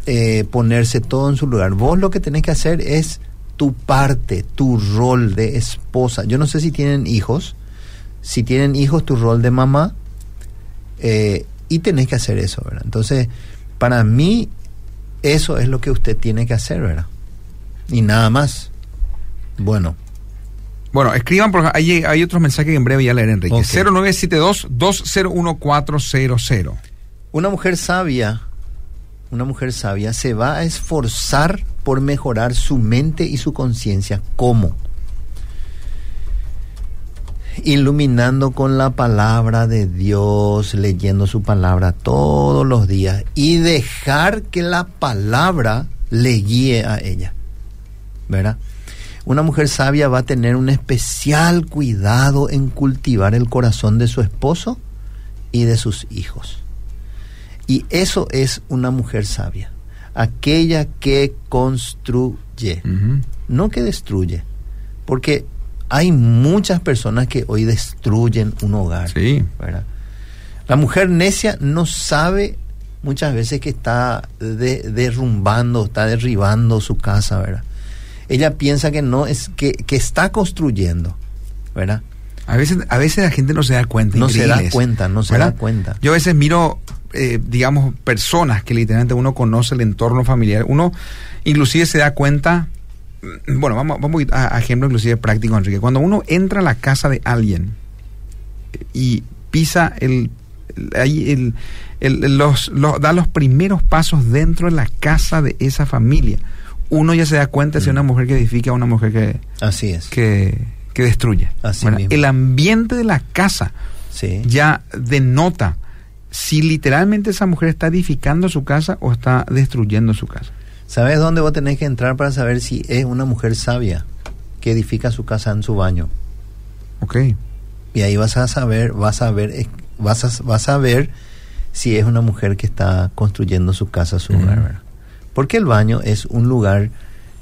eh, ponerse todo en su lugar. Vos lo que tenés que hacer es tu parte, tu rol de esposa. Yo no sé si tienen hijos. Si tienen hijos, tu rol de mamá. Eh, y tenés que hacer eso, ¿verdad? Entonces, para mí, eso es lo que usted tiene que hacer, ¿verdad? Y nada más. Bueno. Bueno, escriban, porque hay, hay otros mensajes que en breve ya leeré, Enrique. 0972-201400. Una mujer sabia, una mujer sabia se va a esforzar por mejorar su mente y su conciencia. ¿Cómo? Iluminando con la palabra de Dios, leyendo su palabra todos los días y dejar que la palabra le guíe a ella. ¿Verdad? Una mujer sabia va a tener un especial cuidado en cultivar el corazón de su esposo y de sus hijos. Y eso es una mujer sabia aquella que construye, no que destruye, porque hay muchas personas que hoy destruyen un hogar. Sí. La mujer necia no sabe muchas veces que está derrumbando, está derribando su casa, ¿verdad? Ella piensa que no es que, que está construyendo, ¿verdad? A veces, a veces la gente no se da cuenta. No se da cuenta, no se da cuenta. Yo a veces miro eh, digamos, personas que literalmente uno conoce el entorno familiar, uno inclusive se da cuenta, mm, bueno, vamos, vamos a, ejemplo inclusive práctico, Enrique, cuando uno entra a la casa de alguien y pisa el, el, el, los, da los primeros pasos dentro de la casa de esa familia, uno ya se da cuenta si es una mm. mujer que edifica o una mujer que... Así es. Que, que destruye. el ambiente de la casa ya denota si literalmente esa mujer está edificando su casa o está destruyendo su casa. ¿Sabes dónde vos tenés que entrar para saber si es una mujer sabia que edifica su casa en su baño? Ok. Y ahí vas a saber, vas a ver, vas a, vas a ver si es una mujer que está construyendo su casa, su hogar. Porque el baño es un lugar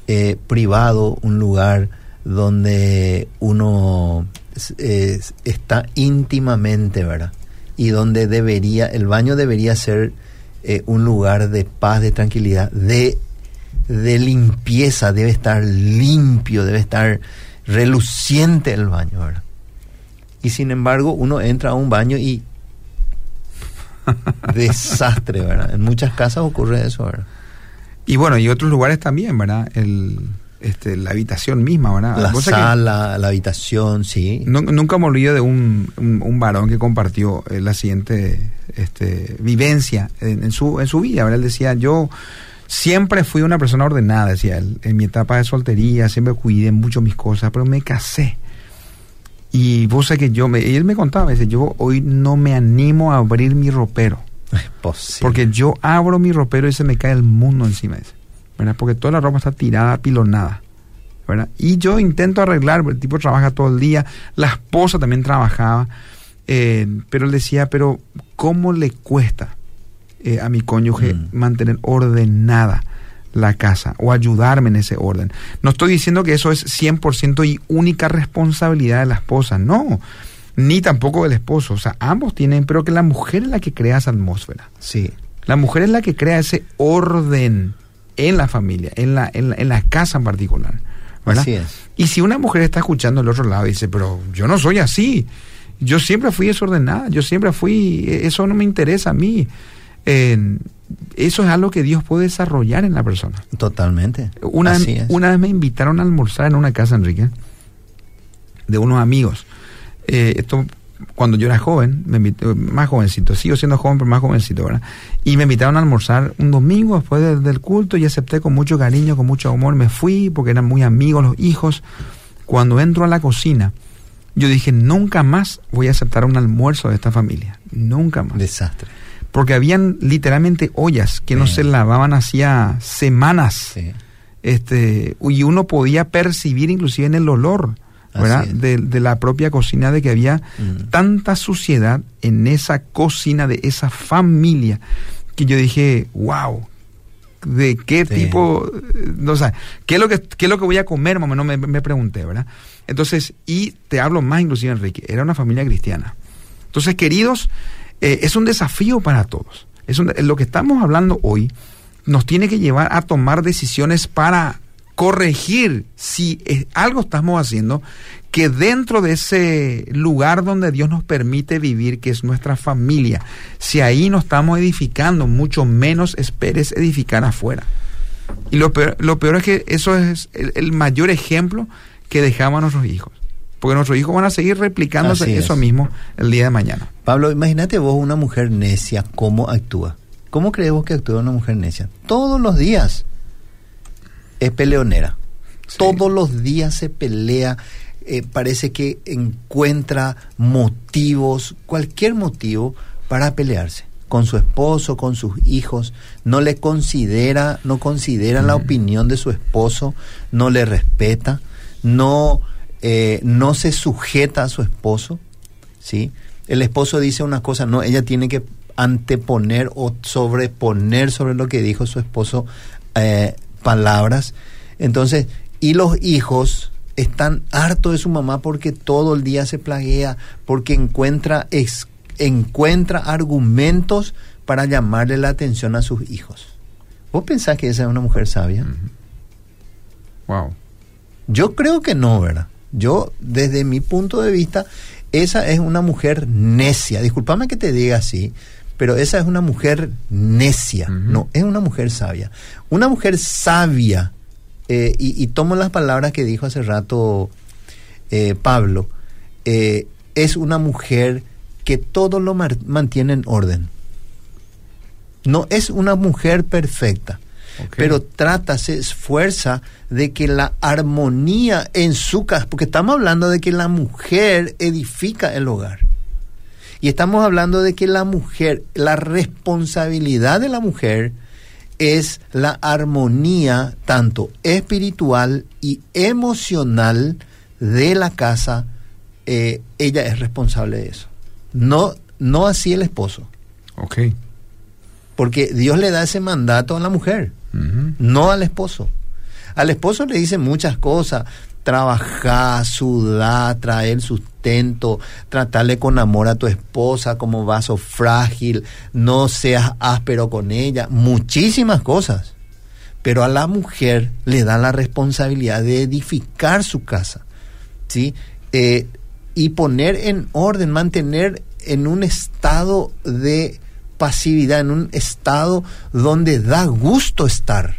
eh, privado, un lugar donde uno está íntimamente, ¿verdad? y donde debería, el baño debería ser eh, un lugar de paz, de tranquilidad, de de limpieza, debe estar limpio, debe estar reluciente el baño, ¿verdad? Y sin embargo, uno entra a un baño y <laughs> desastre, ¿verdad? En muchas casas ocurre eso, ¿verdad? Y bueno, y otros lugares también, ¿verdad? El, este, la habitación misma, ¿verdad? La sala, la habitación, sí. nunca me olvido de un, un, varón que compartió eh, la siguiente este, vivencia en, su, en su vida, ¿verdad? Él decía, yo siempre fui una persona ordenada, decía él, en mi etapa de soltería, siempre cuidé mucho mis cosas, pero me casé. Y vos sabés que yo, me, él me contaba, dice, yo hoy no me animo a abrir mi ropero. Porque yo abro mi ropero y se me cae el mundo encima. ¿verdad? Porque toda la ropa está tirada, pilonada. ¿verdad? Y yo intento arreglar, el tipo trabaja todo el día, la esposa también trabajaba, eh, pero él decía, pero ¿cómo le cuesta eh, a mi cónyuge mm. mantener ordenada la casa o ayudarme en ese orden? No estoy diciendo que eso es 100% y única responsabilidad de la esposa, no ni tampoco del esposo. O sea, ambos tienen, pero que la mujer es la que crea esa atmósfera. Sí. La mujer es la que crea ese orden en la familia, en la, en la, casa en particular. ¿verdad? Así es. Y si una mujer está escuchando al otro lado y dice, pero yo no soy así, yo siempre fui desordenada, yo siempre fui, eso no me interesa a mí. eso es algo que Dios puede desarrollar en la persona. Totalmente. Una, una vez me invitaron a almorzar en una casa, Enrique, de unos amigos. Eh, esto cuando yo era joven, me más jovencito, sigo siendo joven, pero más jovencito, ¿verdad? Y me invitaron a almorzar un domingo después del culto y acepté con mucho cariño, con mucho amor. Me fui porque eran muy amigos los hijos. Cuando entro a la cocina, yo dije, nunca más voy a aceptar un almuerzo de esta familia. Nunca más. Desastre. Porque habían literalmente ollas que no se lavaban hacía semanas. Este, y uno podía percibir inclusive en el olor de, la propia cocina, de que había mm. tanta suciedad en esa cocina de esa familia, que yo dije, wow, de qué tipo, no, o sea, ¿qué es, lo que, qué es lo que voy a comer? Más me, me pregunté, ¿verdad? Entonces, y te hablo más inclusive, Enrique, era una familia cristiana. Entonces, queridos, eh, es un desafío para todos. Es lo que estamos hablando hoy nos tiene que llevar a tomar decisiones para corregir si algo estamos haciendo que dentro de ese lugar donde Dios nos permite vivir, que es nuestra familia, si ahí no estamos edificando, mucho menos esperes edificar afuera. Y lo peor, lo peor es que eso es el, mayor ejemplo que dejamos a nuestros hijos. Porque nuestros hijos van a seguir replicándose eso mismo el día de mañana. Pablo, imagínate vos una mujer necia, cómo actúa. ¿Cómo crees vos que actúa una mujer necia? Todos los días es peleonera. Todos los días se pelea, eh, parece que encuentra motivos, cualquier motivo para pelearse con su esposo, con sus hijos, no le considera, no considera la mm. opinión de su esposo, no le respeta, no, eh, no se sujeta a su esposo, ¿sí? El esposo dice una cosa, no, ella tiene que anteponer o sobreponer sobre lo que dijo su esposo eh, palabras. Entonces, y los hijos están hartos de su mamá porque todo el día se plaguea, porque encuentra, encuentra argumentos para llamarle la atención a sus hijos. ¿Vos pensás que esa es una mujer sabia? Wow. Yo creo que no, ¿verdad? Yo, desde mi punto de vista, esa es una mujer necia. Disculpame que te diga así, pero esa es una mujer necia, no, es una mujer sabia. Una mujer sabia, eh, y, tomo las palabras que dijo hace rato eh, Pablo, eh, es una mujer que todo lo mantiene en orden. No es una mujer perfecta, pero trata, se esfuerza de que la armonía en su casa, porque estamos hablando de que la mujer edifica el hogar. Y estamos hablando de que la mujer, la responsabilidad de la mujer es la armonía tanto espiritual y emocional de la casa. Eh, ella es responsable de eso. No, no así el esposo. Ok. Porque Dios le da ese mandato a la mujer, no al esposo. Al esposo le dice muchas cosas, trabajar, sudar, traer sustento, tratarle con amor a tu esposa como vaso frágil, no seas áspero con ella, muchísimas cosas. pero a la mujer le da la responsabilidad de edificar su casa, ¿sí? Eh, y poner en orden, mantener en un estado de pasividad, en un estado donde da gusto estar.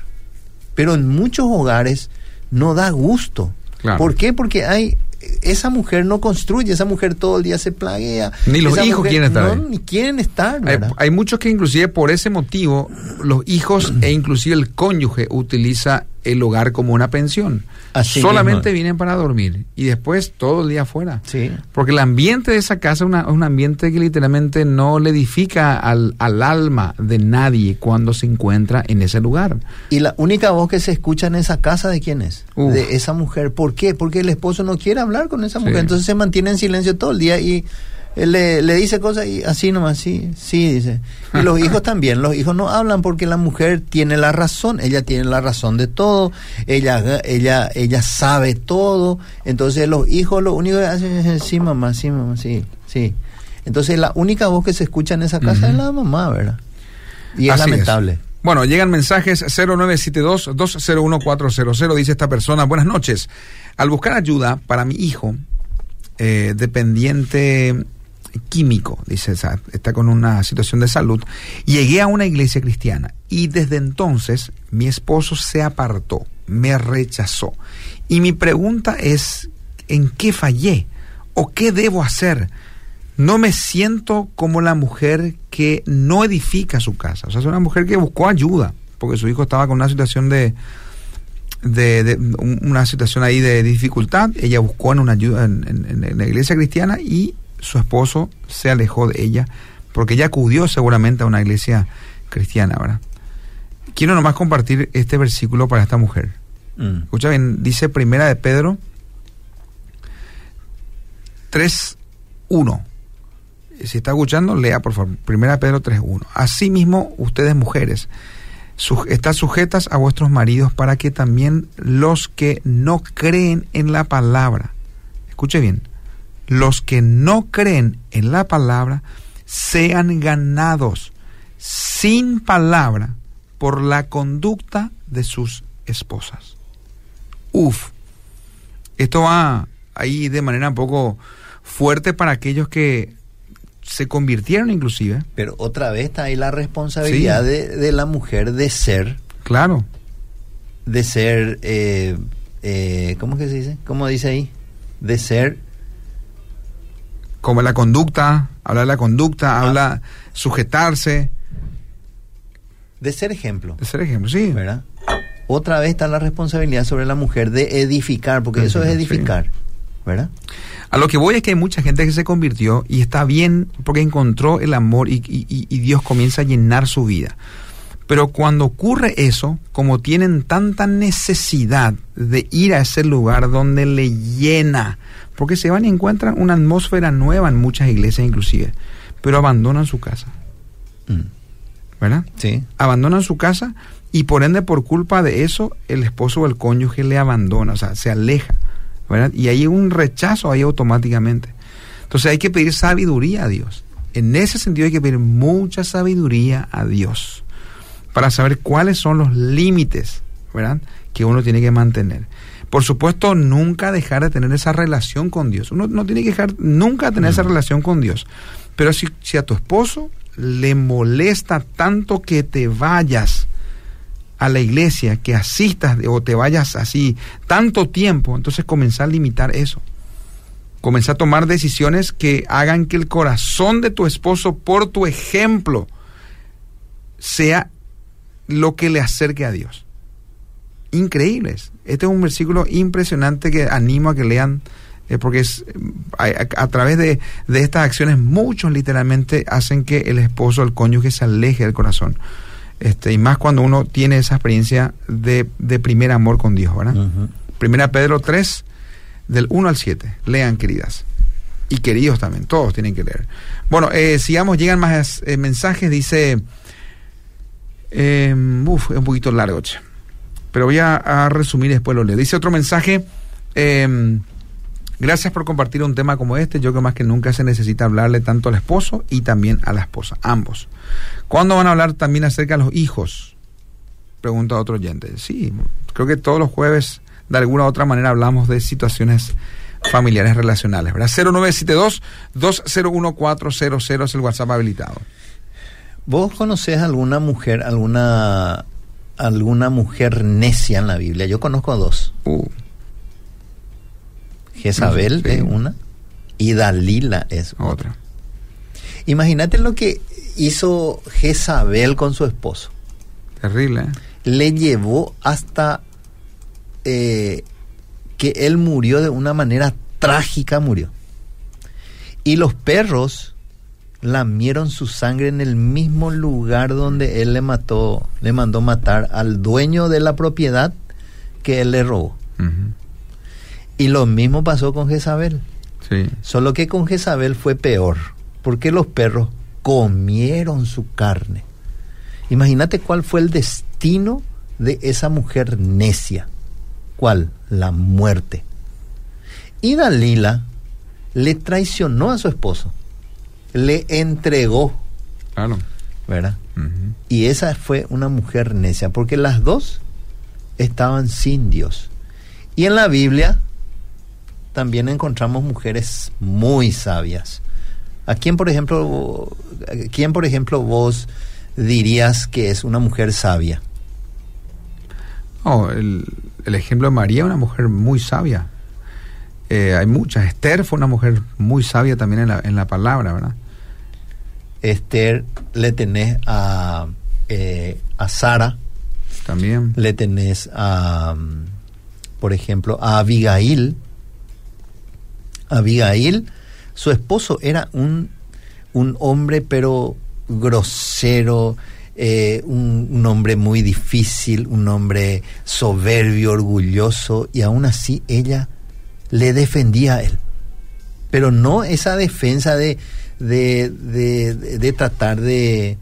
Pero en muchos hogares no da gusto. ¿Por qué? Porque hay esa mujer no construye, esa mujer todo el día se plaguea. Ni los hijos quieren estar. No, ni quieren estar. Hay, muchos que inclusive por ese motivo los hijos e inclusive el cónyuge utiliza el hogar como una pensión. Solamente vienen para dormir y después todo el día afuera. Sí. Porque el ambiente de esa casa es, un ambiente que literalmente no le edifica al, alma de nadie cuando se encuentra en ese lugar. Y la única voz que se escucha en esa casa, ¿de quién es? De esa mujer. ¿Por qué? Porque el esposo no quiere hablar con esa mujer. Entonces se mantiene en silencio todo el día y le, le, dice cosas y así nomás, sí, sí, dice. Y los hijos también, los hijos no hablan porque la mujer tiene la razón, ella tiene la razón de todo, ella, ella, ella sabe todo, entonces los hijos lo único que hacen es sí mamá, sí mamá, sí, sí. Entonces la única voz que se escucha en esa casa es la mamá, ¿verdad? Y es lamentable. Bueno, llegan mensajes 0972-201400, dice esta persona, buenas noches. Al buscar ayuda para mi hijo, eh, dependiente químico, dice, está con una situación de salud. Llegué a una iglesia cristiana y desde entonces mi esposo se apartó, me rechazó. Y mi pregunta es, ¿en qué fallé? ¿O qué debo hacer? No me siento como la mujer que no edifica su casa. O sea, es una mujer que buscó ayuda, porque su hijo estaba con una situación de, de, una situación ahí de dificultad. Ella buscó en una ayuda en la iglesia cristiana y su esposo se alejó de ella porque ella acudió seguramente a una iglesia cristiana, ¿verdad? Quiero nomás compartir este versículo para esta mujer. Mm. Escucha bien, dice Primera de Pedro 3.1. Si está escuchando, lea por favor. Primera de Pedro 3.1. Asimismo, ustedes mujeres, están sujetas a vuestros maridos para que también los que no creen en la palabra, escuche bien, los que no creen en la palabra sean ganados sin palabra por la conducta de sus esposas. Uf, esto va ahí de manera un poco fuerte para aquellos que se convirtieron inclusive. Pero otra vez está ahí la responsabilidad de, la mujer de ser. Claro. De ser, eh, eh, ¿cómo que se dice? ¿Cómo dice ahí? De ser como la conducta, habla de la conducta, ah. habla sujetarse. De ser ejemplo. De ser ejemplo, sí. ¿Verdad? Otra vez está la responsabilidad sobre la mujer de edificar, porque eso es edificar, ¿verdad? A lo que voy es que hay mucha gente que se convirtió y está bien porque encontró el amor y, y Dios comienza a llenar su vida. Pero cuando ocurre eso, como tienen tanta necesidad de ir a ese lugar donde le llena, porque se van y encuentran una atmósfera nueva en muchas iglesias inclusive, pero abandonan su casa. Mm. ¿Verdad? Sí. Abandonan su casa y por ende por culpa de eso el esposo o el cónyuge le abandona, o sea, se aleja. ¿verdad? Y hay un rechazo ahí automáticamente. Entonces hay que pedir sabiduría a Dios. En ese sentido hay que pedir mucha sabiduría a Dios para saber cuáles son los límites, ¿verdad? Que uno tiene que mantener. Por supuesto, nunca dejar de tener esa relación con Dios. Uno no tiene que dejar nunca de tener esa mm. relación con Dios. Pero si, si a tu esposo le molesta tanto que te vayas a la iglesia, que asistas o te vayas así tanto tiempo, entonces comenzar a limitar eso. Comenzar a tomar decisiones que hagan que el corazón de tu esposo, por tu ejemplo, sea lo que le acerque a Dios increíbles. Este es un versículo impresionante que animo a que lean, eh, porque es a, través de, estas acciones muchos literalmente hacen que el esposo, el cónyuge se aleje del corazón. Este, y más cuando uno tiene esa experiencia de, primer amor con Dios, ¿verdad? Primera Pedro 3, del 1 al 7. Lean, queridas. Y queridos también, todos tienen que leer. Bueno, eh, sigamos, llegan más eh, mensajes, dice... uf, es un poquito largo, che pero voy a, resumir después lo leo. Dice otro mensaje, em, gracias por compartir un tema como este, yo creo más que nunca se necesita hablarle tanto al esposo y también a la esposa, ambos. ¿Cuándo van a hablar también acerca de los hijos? Pregunta otro oyente. Sí, creo que todos los jueves, de alguna u otra manera, hablamos de situaciones familiares relacionales, ¿verdad? 0972-201400 es el WhatsApp habilitado. ¿Vos conocés alguna mujer, alguna alguna mujer necia en la Biblia? Yo conozco dos. Uh. Jezabel Sí. es una y Dalila es otra. Otra. Imagínate lo que hizo Jezabel con su esposo. Terrible, ¿eh? Le llevó hasta eh, que él murió de una manera trágica, murió. Y los perros lamieron su sangre en el mismo lugar donde él le mató, le mandó matar al dueño de la propiedad que él le robó. Y lo mismo pasó con Jezabel. Sí. Solo que con Jezabel fue peor, porque los perros comieron su carne. Imagínate cuál fue el destino de esa mujer necia. ¿Cuál? La muerte. Y Dalila le traicionó a su esposo. Le entregó, Claro. ¿verdad? Y esa fue una mujer necia, porque las dos estaban sin Dios. Y en la Biblia también encontramos mujeres muy sabias. ¿A quién, por ejemplo, a quién, por ejemplo, vos dirías que es una mujer sabia? No, el, el ejemplo de María, una mujer muy sabia. Eh, hay muchas. Esther fue una mujer muy sabia también en la, en la palabra, ¿verdad? Esther, le tenés a, eh, a Sara, También. le tenés a, mm, por ejemplo, a Abigail. Abigail, su esposo era un, un hombre pero grosero, eh, un, un hombre muy difícil, un hombre soberbio, orgulloso, y aún así ella le defendía a él. Pero no esa defensa de, de, de, tratar de,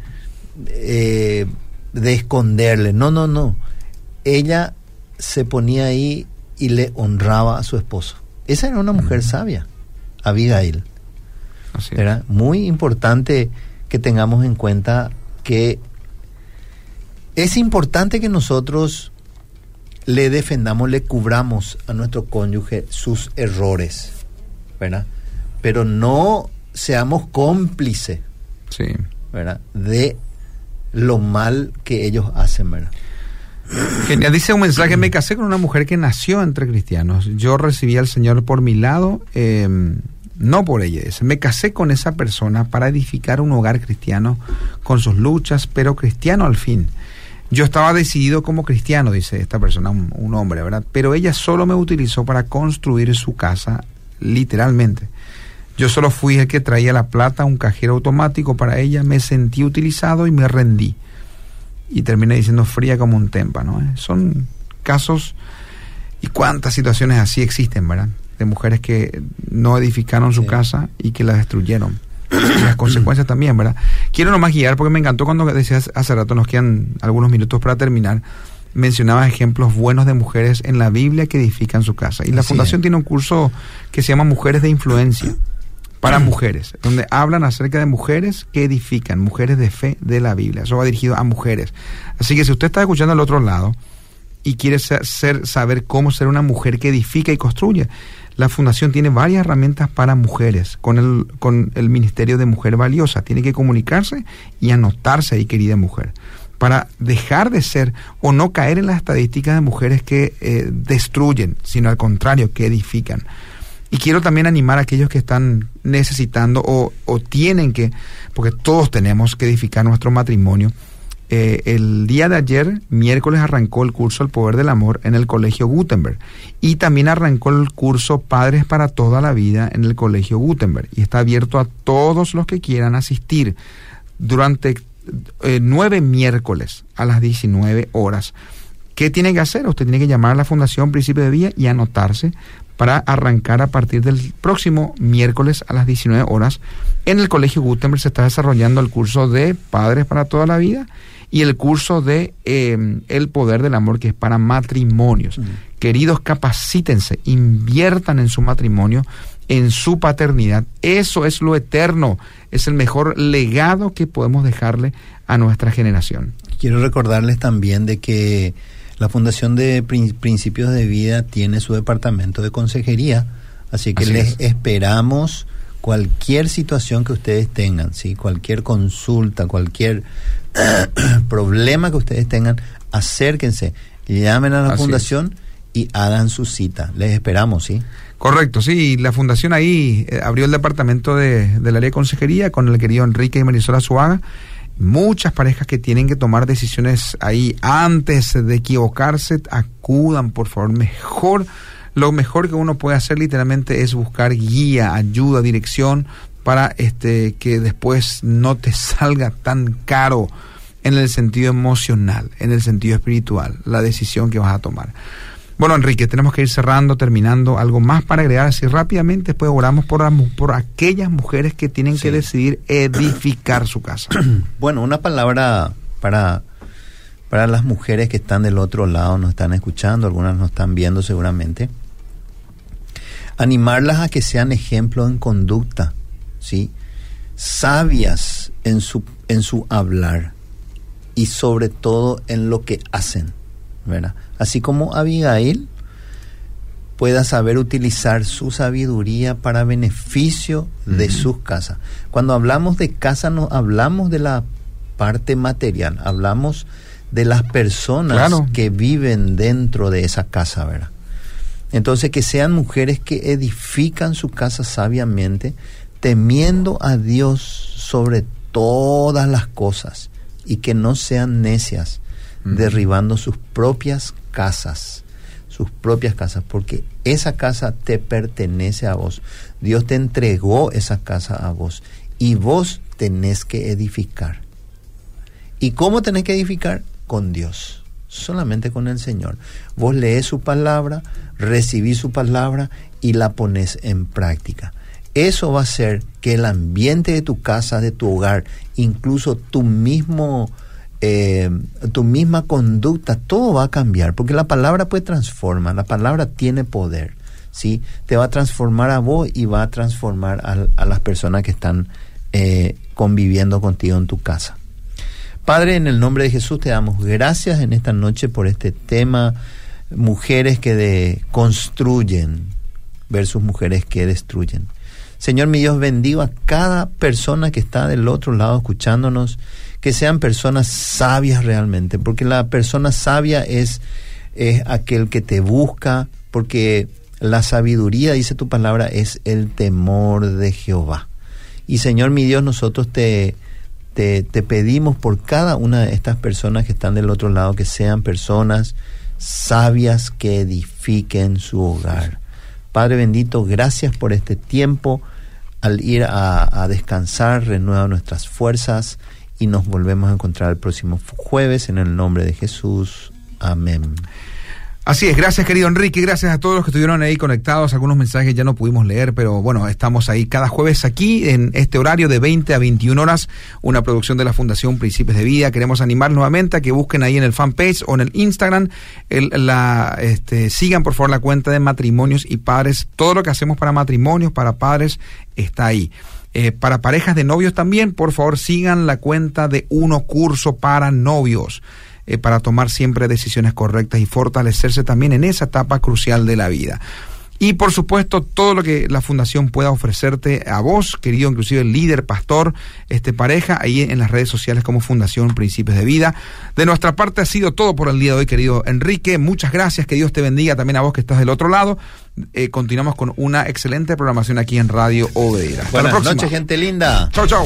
eh, de esconderle. No, no, no. Ella se ponía ahí y le honraba a su esposo. Esa era una mujer sabia, Abigail. Así. Era muy importante que tengamos en cuenta que es importante que nosotros le defendamos, le cubramos a nuestro cónyuge sus errores, ¿verdad? Pero no seamos cómplices, Sí. ¿verdad? De lo mal que ellos hacen, ¿verdad? Genial. Dice un mensaje, me casé con una mujer que nació entre cristianos. Yo recibí al Señor por mi lado, eh, no por ella. Dice, me casé con esa persona para edificar un hogar cristiano con sus luchas, pero cristiano al fin. Yo estaba decidido como cristiano, dice esta persona, un, un hombre, ¿verdad? Pero ella solo me utilizó para construir su casa, literalmente. Yo solo fui el que traía la plata, un cajero automático para ella, me sentí utilizado y me rendí y termina diciendo fría como un témpano. ¿eh? Son casos y cuántas situaciones así existen, ¿verdad? De mujeres que no edificaron su casa y que la destruyeron. <coughs> Las consecuencias también, ¿verdad? Quiero nomás guiar porque me encantó cuando decías hace rato, nos quedan algunos minutos para terminar. Mencionabas ejemplos buenos de mujeres en la Biblia que edifican su casa. Y la Así Fundación es. tiene un curso que se llama Mujeres de Influencia para <coughs> mujeres, donde hablan acerca de mujeres que edifican, mujeres de fe de la Biblia. Eso va dirigido a mujeres. Así que si usted está escuchando al otro lado y quiere ser, ser- saber cómo ser una mujer que edifica y construye, la fundación tiene varias herramientas para mujeres con el, con el Ministerio de Mujer Valiosa. Tiene que comunicarse y anotarse ahí, querida mujer, para dejar de ser o no caer en las estadísticas de mujeres que eh, destruyen, sino al contrario, que edifican. Y quiero también animar a aquellos que están necesitando o, o tienen que, porque todos tenemos que edificar nuestro matrimonio. Eh, el día de ayer, miércoles, arrancó el curso El Poder del Amor en el Colegio Gutenberg. Y también arrancó el curso Padres para toda la vida en el Colegio Gutenberg. Y está abierto a todos los que quieran asistir durante eh, nueve miércoles a las 19 horas. ¿Qué tiene que hacer? Usted tiene que llamar a la Fundación Principio de Vida y anotarse para arrancar a partir del próximo miércoles a las 19 horas. En el Colegio Gutenberg se está desarrollando el curso de Padres para toda la vida y el curso de eh, El Poder del Amor, que es para matrimonios. Queridos, capacítense, inviertan en su matrimonio, en su paternidad. Eso es lo eterno, es el mejor legado que podemos dejarle a nuestra generación. Quiero recordarles también de que la Fundación de Principios de Vida tiene su departamento de consejería, así que les esperamos cualquier situación que ustedes tengan, ¿sí? cualquier consulta, cualquier <clears throat> problema que ustedes tengan, acérquense, llamen a la fundación y hagan su cita. Les esperamos, ¿sí? Correcto, sí. La fundación ahí eh, abrió el departamento de, del área de consejería con el querido Enrique y Marisola Suaga. Muchas parejas que tienen que tomar decisiones ahí antes de equivocarse, acudan, por favor. Mejor, lo mejor que uno puede hacer literalmente es buscar guía, ayuda, dirección para este que después no te <laughs> salga tan caro en el sentido emocional, en el sentido espiritual, la decisión que vas a tomar. Bueno, Enrique, tenemos que ir cerrando, terminando. ¿Algo más para agregar así rápidamente? Después oramos por, por aquellas mujeres que tienen que decidir edificar su casa. <clears throat> Bueno, una palabra para, para las mujeres que están del otro lado, nos están escuchando, algunas nos están viendo seguramente. Animarlas a que sean ejemplo en conducta, ¿sí? Sabias en su, en su hablar y sobre todo en lo que hacen, ¿verdad? así como Abigail pueda saber utilizar su sabiduría para beneficio de sus casas. Cuando hablamos de casa no hablamos de la parte material, hablamos de las personas que viven dentro de esa casa, ¿verdad? Entonces que sean mujeres que edifican su casa sabiamente, temiendo a Dios sobre todas las cosas y que no sean necias, derribando sus propias casas, sus propias casas, porque esa casa te pertenece a vos. Dios te entregó esa casa a vos y vos tenés que edificar. ¿Y cómo tenés que edificar? Con Dios, solamente con el Señor. Vos lees su palabra, recibís su palabra y la pones en práctica. Eso va a hacer que el ambiente de tu casa, de tu hogar, incluso tu mismo eh, tu misma conducta, todo va a cambiar, porque la palabra puede transformar, la palabra tiene poder, ¿sí? Te va a transformar a vos y va a transformar a, las personas que están eh, conviviendo contigo en tu casa. Padre, en el nombre de Jesús te damos gracias en esta noche por este tema, mujeres que de, construyen versus mujeres que destruyen. Señor mi Dios, bendigo a cada persona que está del otro lado escuchándonos que sean personas sabias realmente, porque la persona sabia es, aquel que te busca, porque la sabiduría, dice tu palabra, es el temor de Jehová. Y Señor mi Dios, nosotros te, te, pedimos por cada una de estas personas que están del otro lado, que sean personas sabias que edifiquen su hogar. Padre bendito, gracias por este tiempo. Al ir a, a descansar, renueva nuestras fuerzas y nos volvemos a encontrar el próximo jueves en el nombre de Jesús. Amén. Así es, gracias querido Enrique, gracias a todos los que estuvieron ahí conectados, algunos mensajes ya no pudimos leer, pero bueno, estamos ahí cada jueves aquí en este horario de 20 a 21 horas, una producción de la Fundación Principios de Vida. Queremos animar nuevamente a que busquen ahí en el fanpage o en el Instagram, el, la, este, sigan por favor la cuenta de matrimonios y padres, todo lo que hacemos para matrimonios, para padres, está ahí. Eh, para parejas de novios también, por favor sigan la cuenta de Uno Curso para Novios. Eh, para tomar siempre decisiones correctas y fortalecerse también en esa etapa crucial de la vida. Y por supuesto, todo lo que la fundación pueda ofrecerte a vos, querido, inclusive líder, pastor, este pareja, ahí en las redes sociales como Fundación Principios de Vida. De nuestra parte ha sido todo por el día de hoy, querido Enrique. Muchas gracias, que Dios te bendiga también a vos que estás del otro lado. Eh, continuamos con una excelente programación aquí en Radio Obedira. Buenas noches, gente linda. Chau, chau.